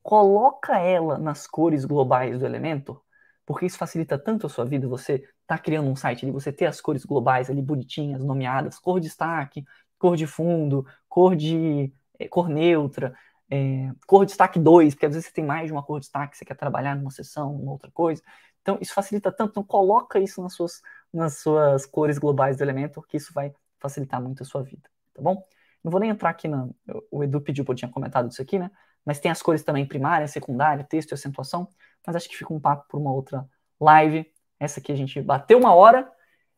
coloca ela nas cores globais do elemento, porque isso facilita tanto a sua vida, você tá criando um site ali, você ter as cores globais ali bonitinhas, nomeadas, cor de destaque, cor de fundo, cor de é, cor neutra, é, cor de destaque 2, porque às vezes você tem mais de uma cor de destaque, você quer trabalhar numa sessão, numa outra coisa. Então isso facilita tanto, então coloca isso nas suas, nas suas cores globais do elemento, que isso vai facilitar muito a sua vida, tá bom? Não vou nem entrar aqui na. O Edu pediu que eu tinha comentado isso aqui, né? mas tem as cores também primária, secundária, texto e acentuação, mas acho que fica um papo por uma outra live. Essa aqui a gente bateu uma hora.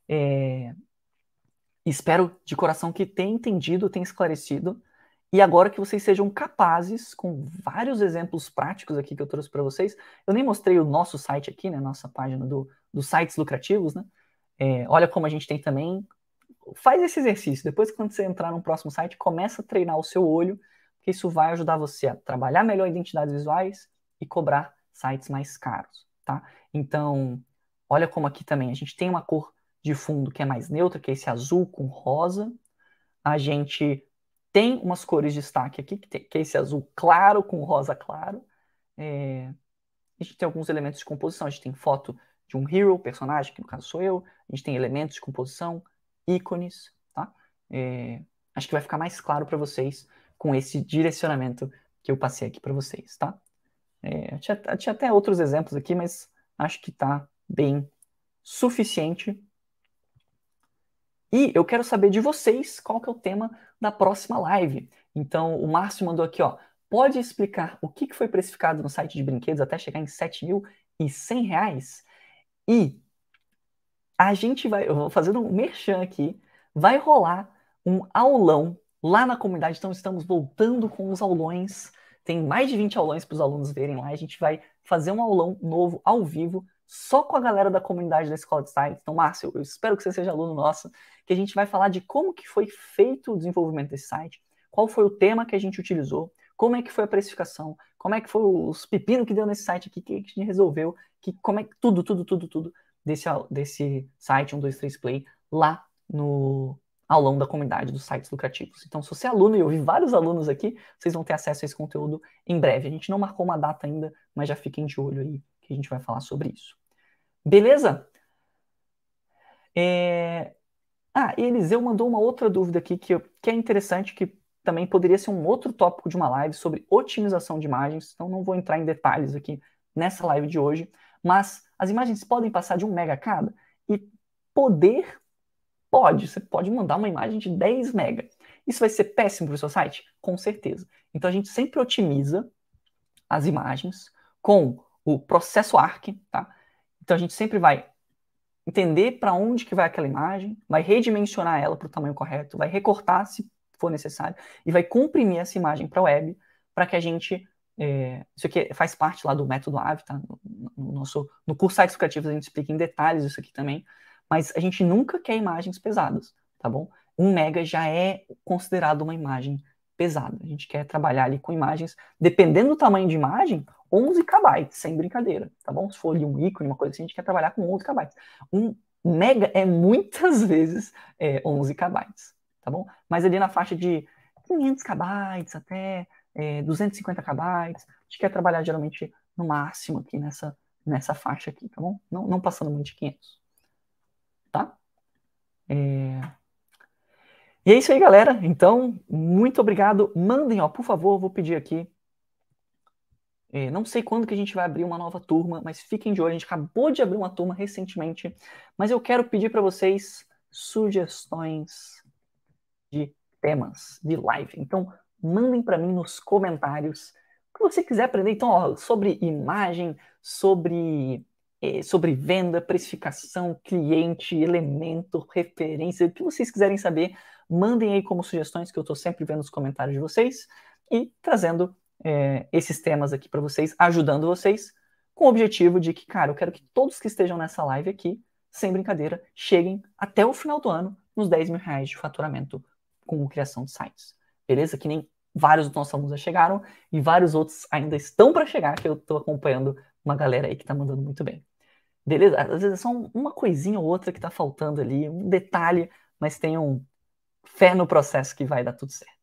É... Espero de coração que tenha entendido, tenha esclarecido. E agora que vocês sejam capazes, com vários exemplos práticos aqui que eu trouxe para vocês, eu nem mostrei o nosso site aqui, né, nossa página do, dos sites lucrativos, né? É, olha como a gente tem também. Faz esse exercício. Depois, quando você entrar no próximo site, começa a treinar o seu olho que isso vai ajudar você a trabalhar melhor identidades visuais e cobrar sites mais caros, tá? Então, olha como aqui também a gente tem uma cor de fundo que é mais neutra, que é esse azul com rosa. A gente tem umas cores de destaque aqui, que, tem, que é esse azul claro com rosa claro. É... A gente tem alguns elementos de composição. A gente tem foto de um hero, personagem, que no caso sou eu. A gente tem elementos de composição, ícones, tá? É... Acho que vai ficar mais claro para vocês com esse direcionamento que eu passei aqui para vocês, tá? É, tinha, tinha, até outros exemplos aqui, mas acho que está bem suficiente. E eu quero saber de vocês qual que é o tema da próxima live. Então, o Márcio mandou aqui, ó. Pode explicar o que foi precificado no site de brinquedos até chegar em R$ 7.100? E a gente vai, eu vou fazendo um merchan aqui, vai rolar um aulão lá na comunidade. Então, estamos voltando com os aulões. Tem mais de 20 aulões para os alunos verem lá. A gente vai fazer um aulão novo, ao vivo, só com a galera da comunidade da Escola de Style. Então, Márcio, eu espero que você seja aluno nosso, que a gente vai falar de como que foi feito o desenvolvimento desse site, qual foi o tema que a gente utilizou, como é que foi a precificação, como é que foi os pepinos que deu nesse site aqui, que a gente resolveu, que, como é tudo, tudo, tudo, tudo desse, desse site 123 Play lá no, longo da comunidade dos sites lucrativos. Então, se você é aluno, e eu vi vários alunos aqui, vocês vão ter acesso a esse conteúdo em breve. A gente não marcou uma data ainda, mas já fiquem de olho aí que a gente vai falar sobre isso. Beleza? É... Ah, Eliseu mandou uma outra dúvida aqui que, que é interessante, que também poderia ser um outro tópico de uma live sobre otimização de imagens. Então, não vou entrar em detalhes aqui nessa live de hoje, mas as imagens podem passar de um mega cada e poder Pode, você pode mandar uma imagem de 10 mega. Isso vai ser péssimo para o seu site? Com certeza. Então a gente sempre otimiza as imagens com o processo ARC, tá? Então a gente sempre vai entender para onde que vai aquela imagem, vai redimensionar ela para o tamanho correto, vai recortar se for necessário e vai comprimir essa imagem para a web para que a gente é, isso aqui faz parte lá do método AVE, tá? No, no, nosso, no curso Sites a gente explica em detalhes isso aqui também, mas a gente nunca quer imagens pesadas, tá bom? Um mega já é considerado uma imagem pesada. A gente quer trabalhar ali com imagens, dependendo do tamanho de imagem, 11 KB, sem brincadeira, tá bom? Se for ali um ícone, uma coisa assim, a gente quer trabalhar com 11 KB. Um mega é muitas *laughs* vezes é, 11 KB, tá bom? Mas ali na faixa de 500 KB até é, 250 KB, a gente quer trabalhar geralmente no máximo aqui nessa, nessa faixa aqui, tá bom? Não, não passando muito de 500, tá? É... E é isso aí, galera. Então, muito obrigado. Mandem, ó, por favor, vou pedir aqui. É, não sei quando que a gente vai abrir uma nova turma, mas fiquem de olho. A gente acabou de abrir uma turma recentemente, mas eu quero pedir para vocês sugestões de temas de live. Então, mandem para mim nos comentários o que você quiser aprender. Então, ó, sobre imagem, sobre, eh, sobre venda, precificação, cliente, elemento, referência, o que vocês quiserem saber, mandem aí como sugestões que eu estou sempre vendo nos comentários de vocês e trazendo eh, esses temas aqui para vocês, ajudando vocês, com o objetivo de que, cara, eu quero que todos que estejam nessa live aqui, sem brincadeira, cheguem até o final do ano nos 10 mil reais de faturamento com criação de sites. Beleza? Que nem vários dos nossos alunos já chegaram e vários outros ainda estão para chegar, que eu estou acompanhando uma galera aí que está mandando muito bem. Beleza? Às vezes é só uma coisinha ou outra que está faltando ali, um detalhe, mas tenham fé no processo que vai dar tudo certo.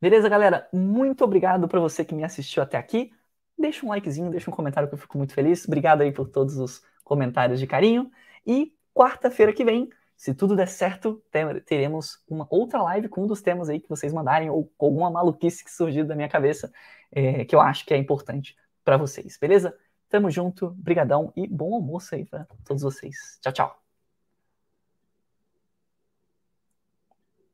Beleza, galera? Muito obrigado para você que me assistiu até aqui. Deixa um likezinho, deixa um comentário que eu fico muito feliz. Obrigado aí por todos os comentários de carinho. E quarta-feira que vem se tudo der certo, teremos uma outra live com um dos temas aí que vocês mandarem, ou com alguma maluquice que surgiu da minha cabeça, é, que eu acho que é importante para vocês, beleza? Tamo junto, brigadão e bom almoço aí para todos vocês. Tchau, tchau.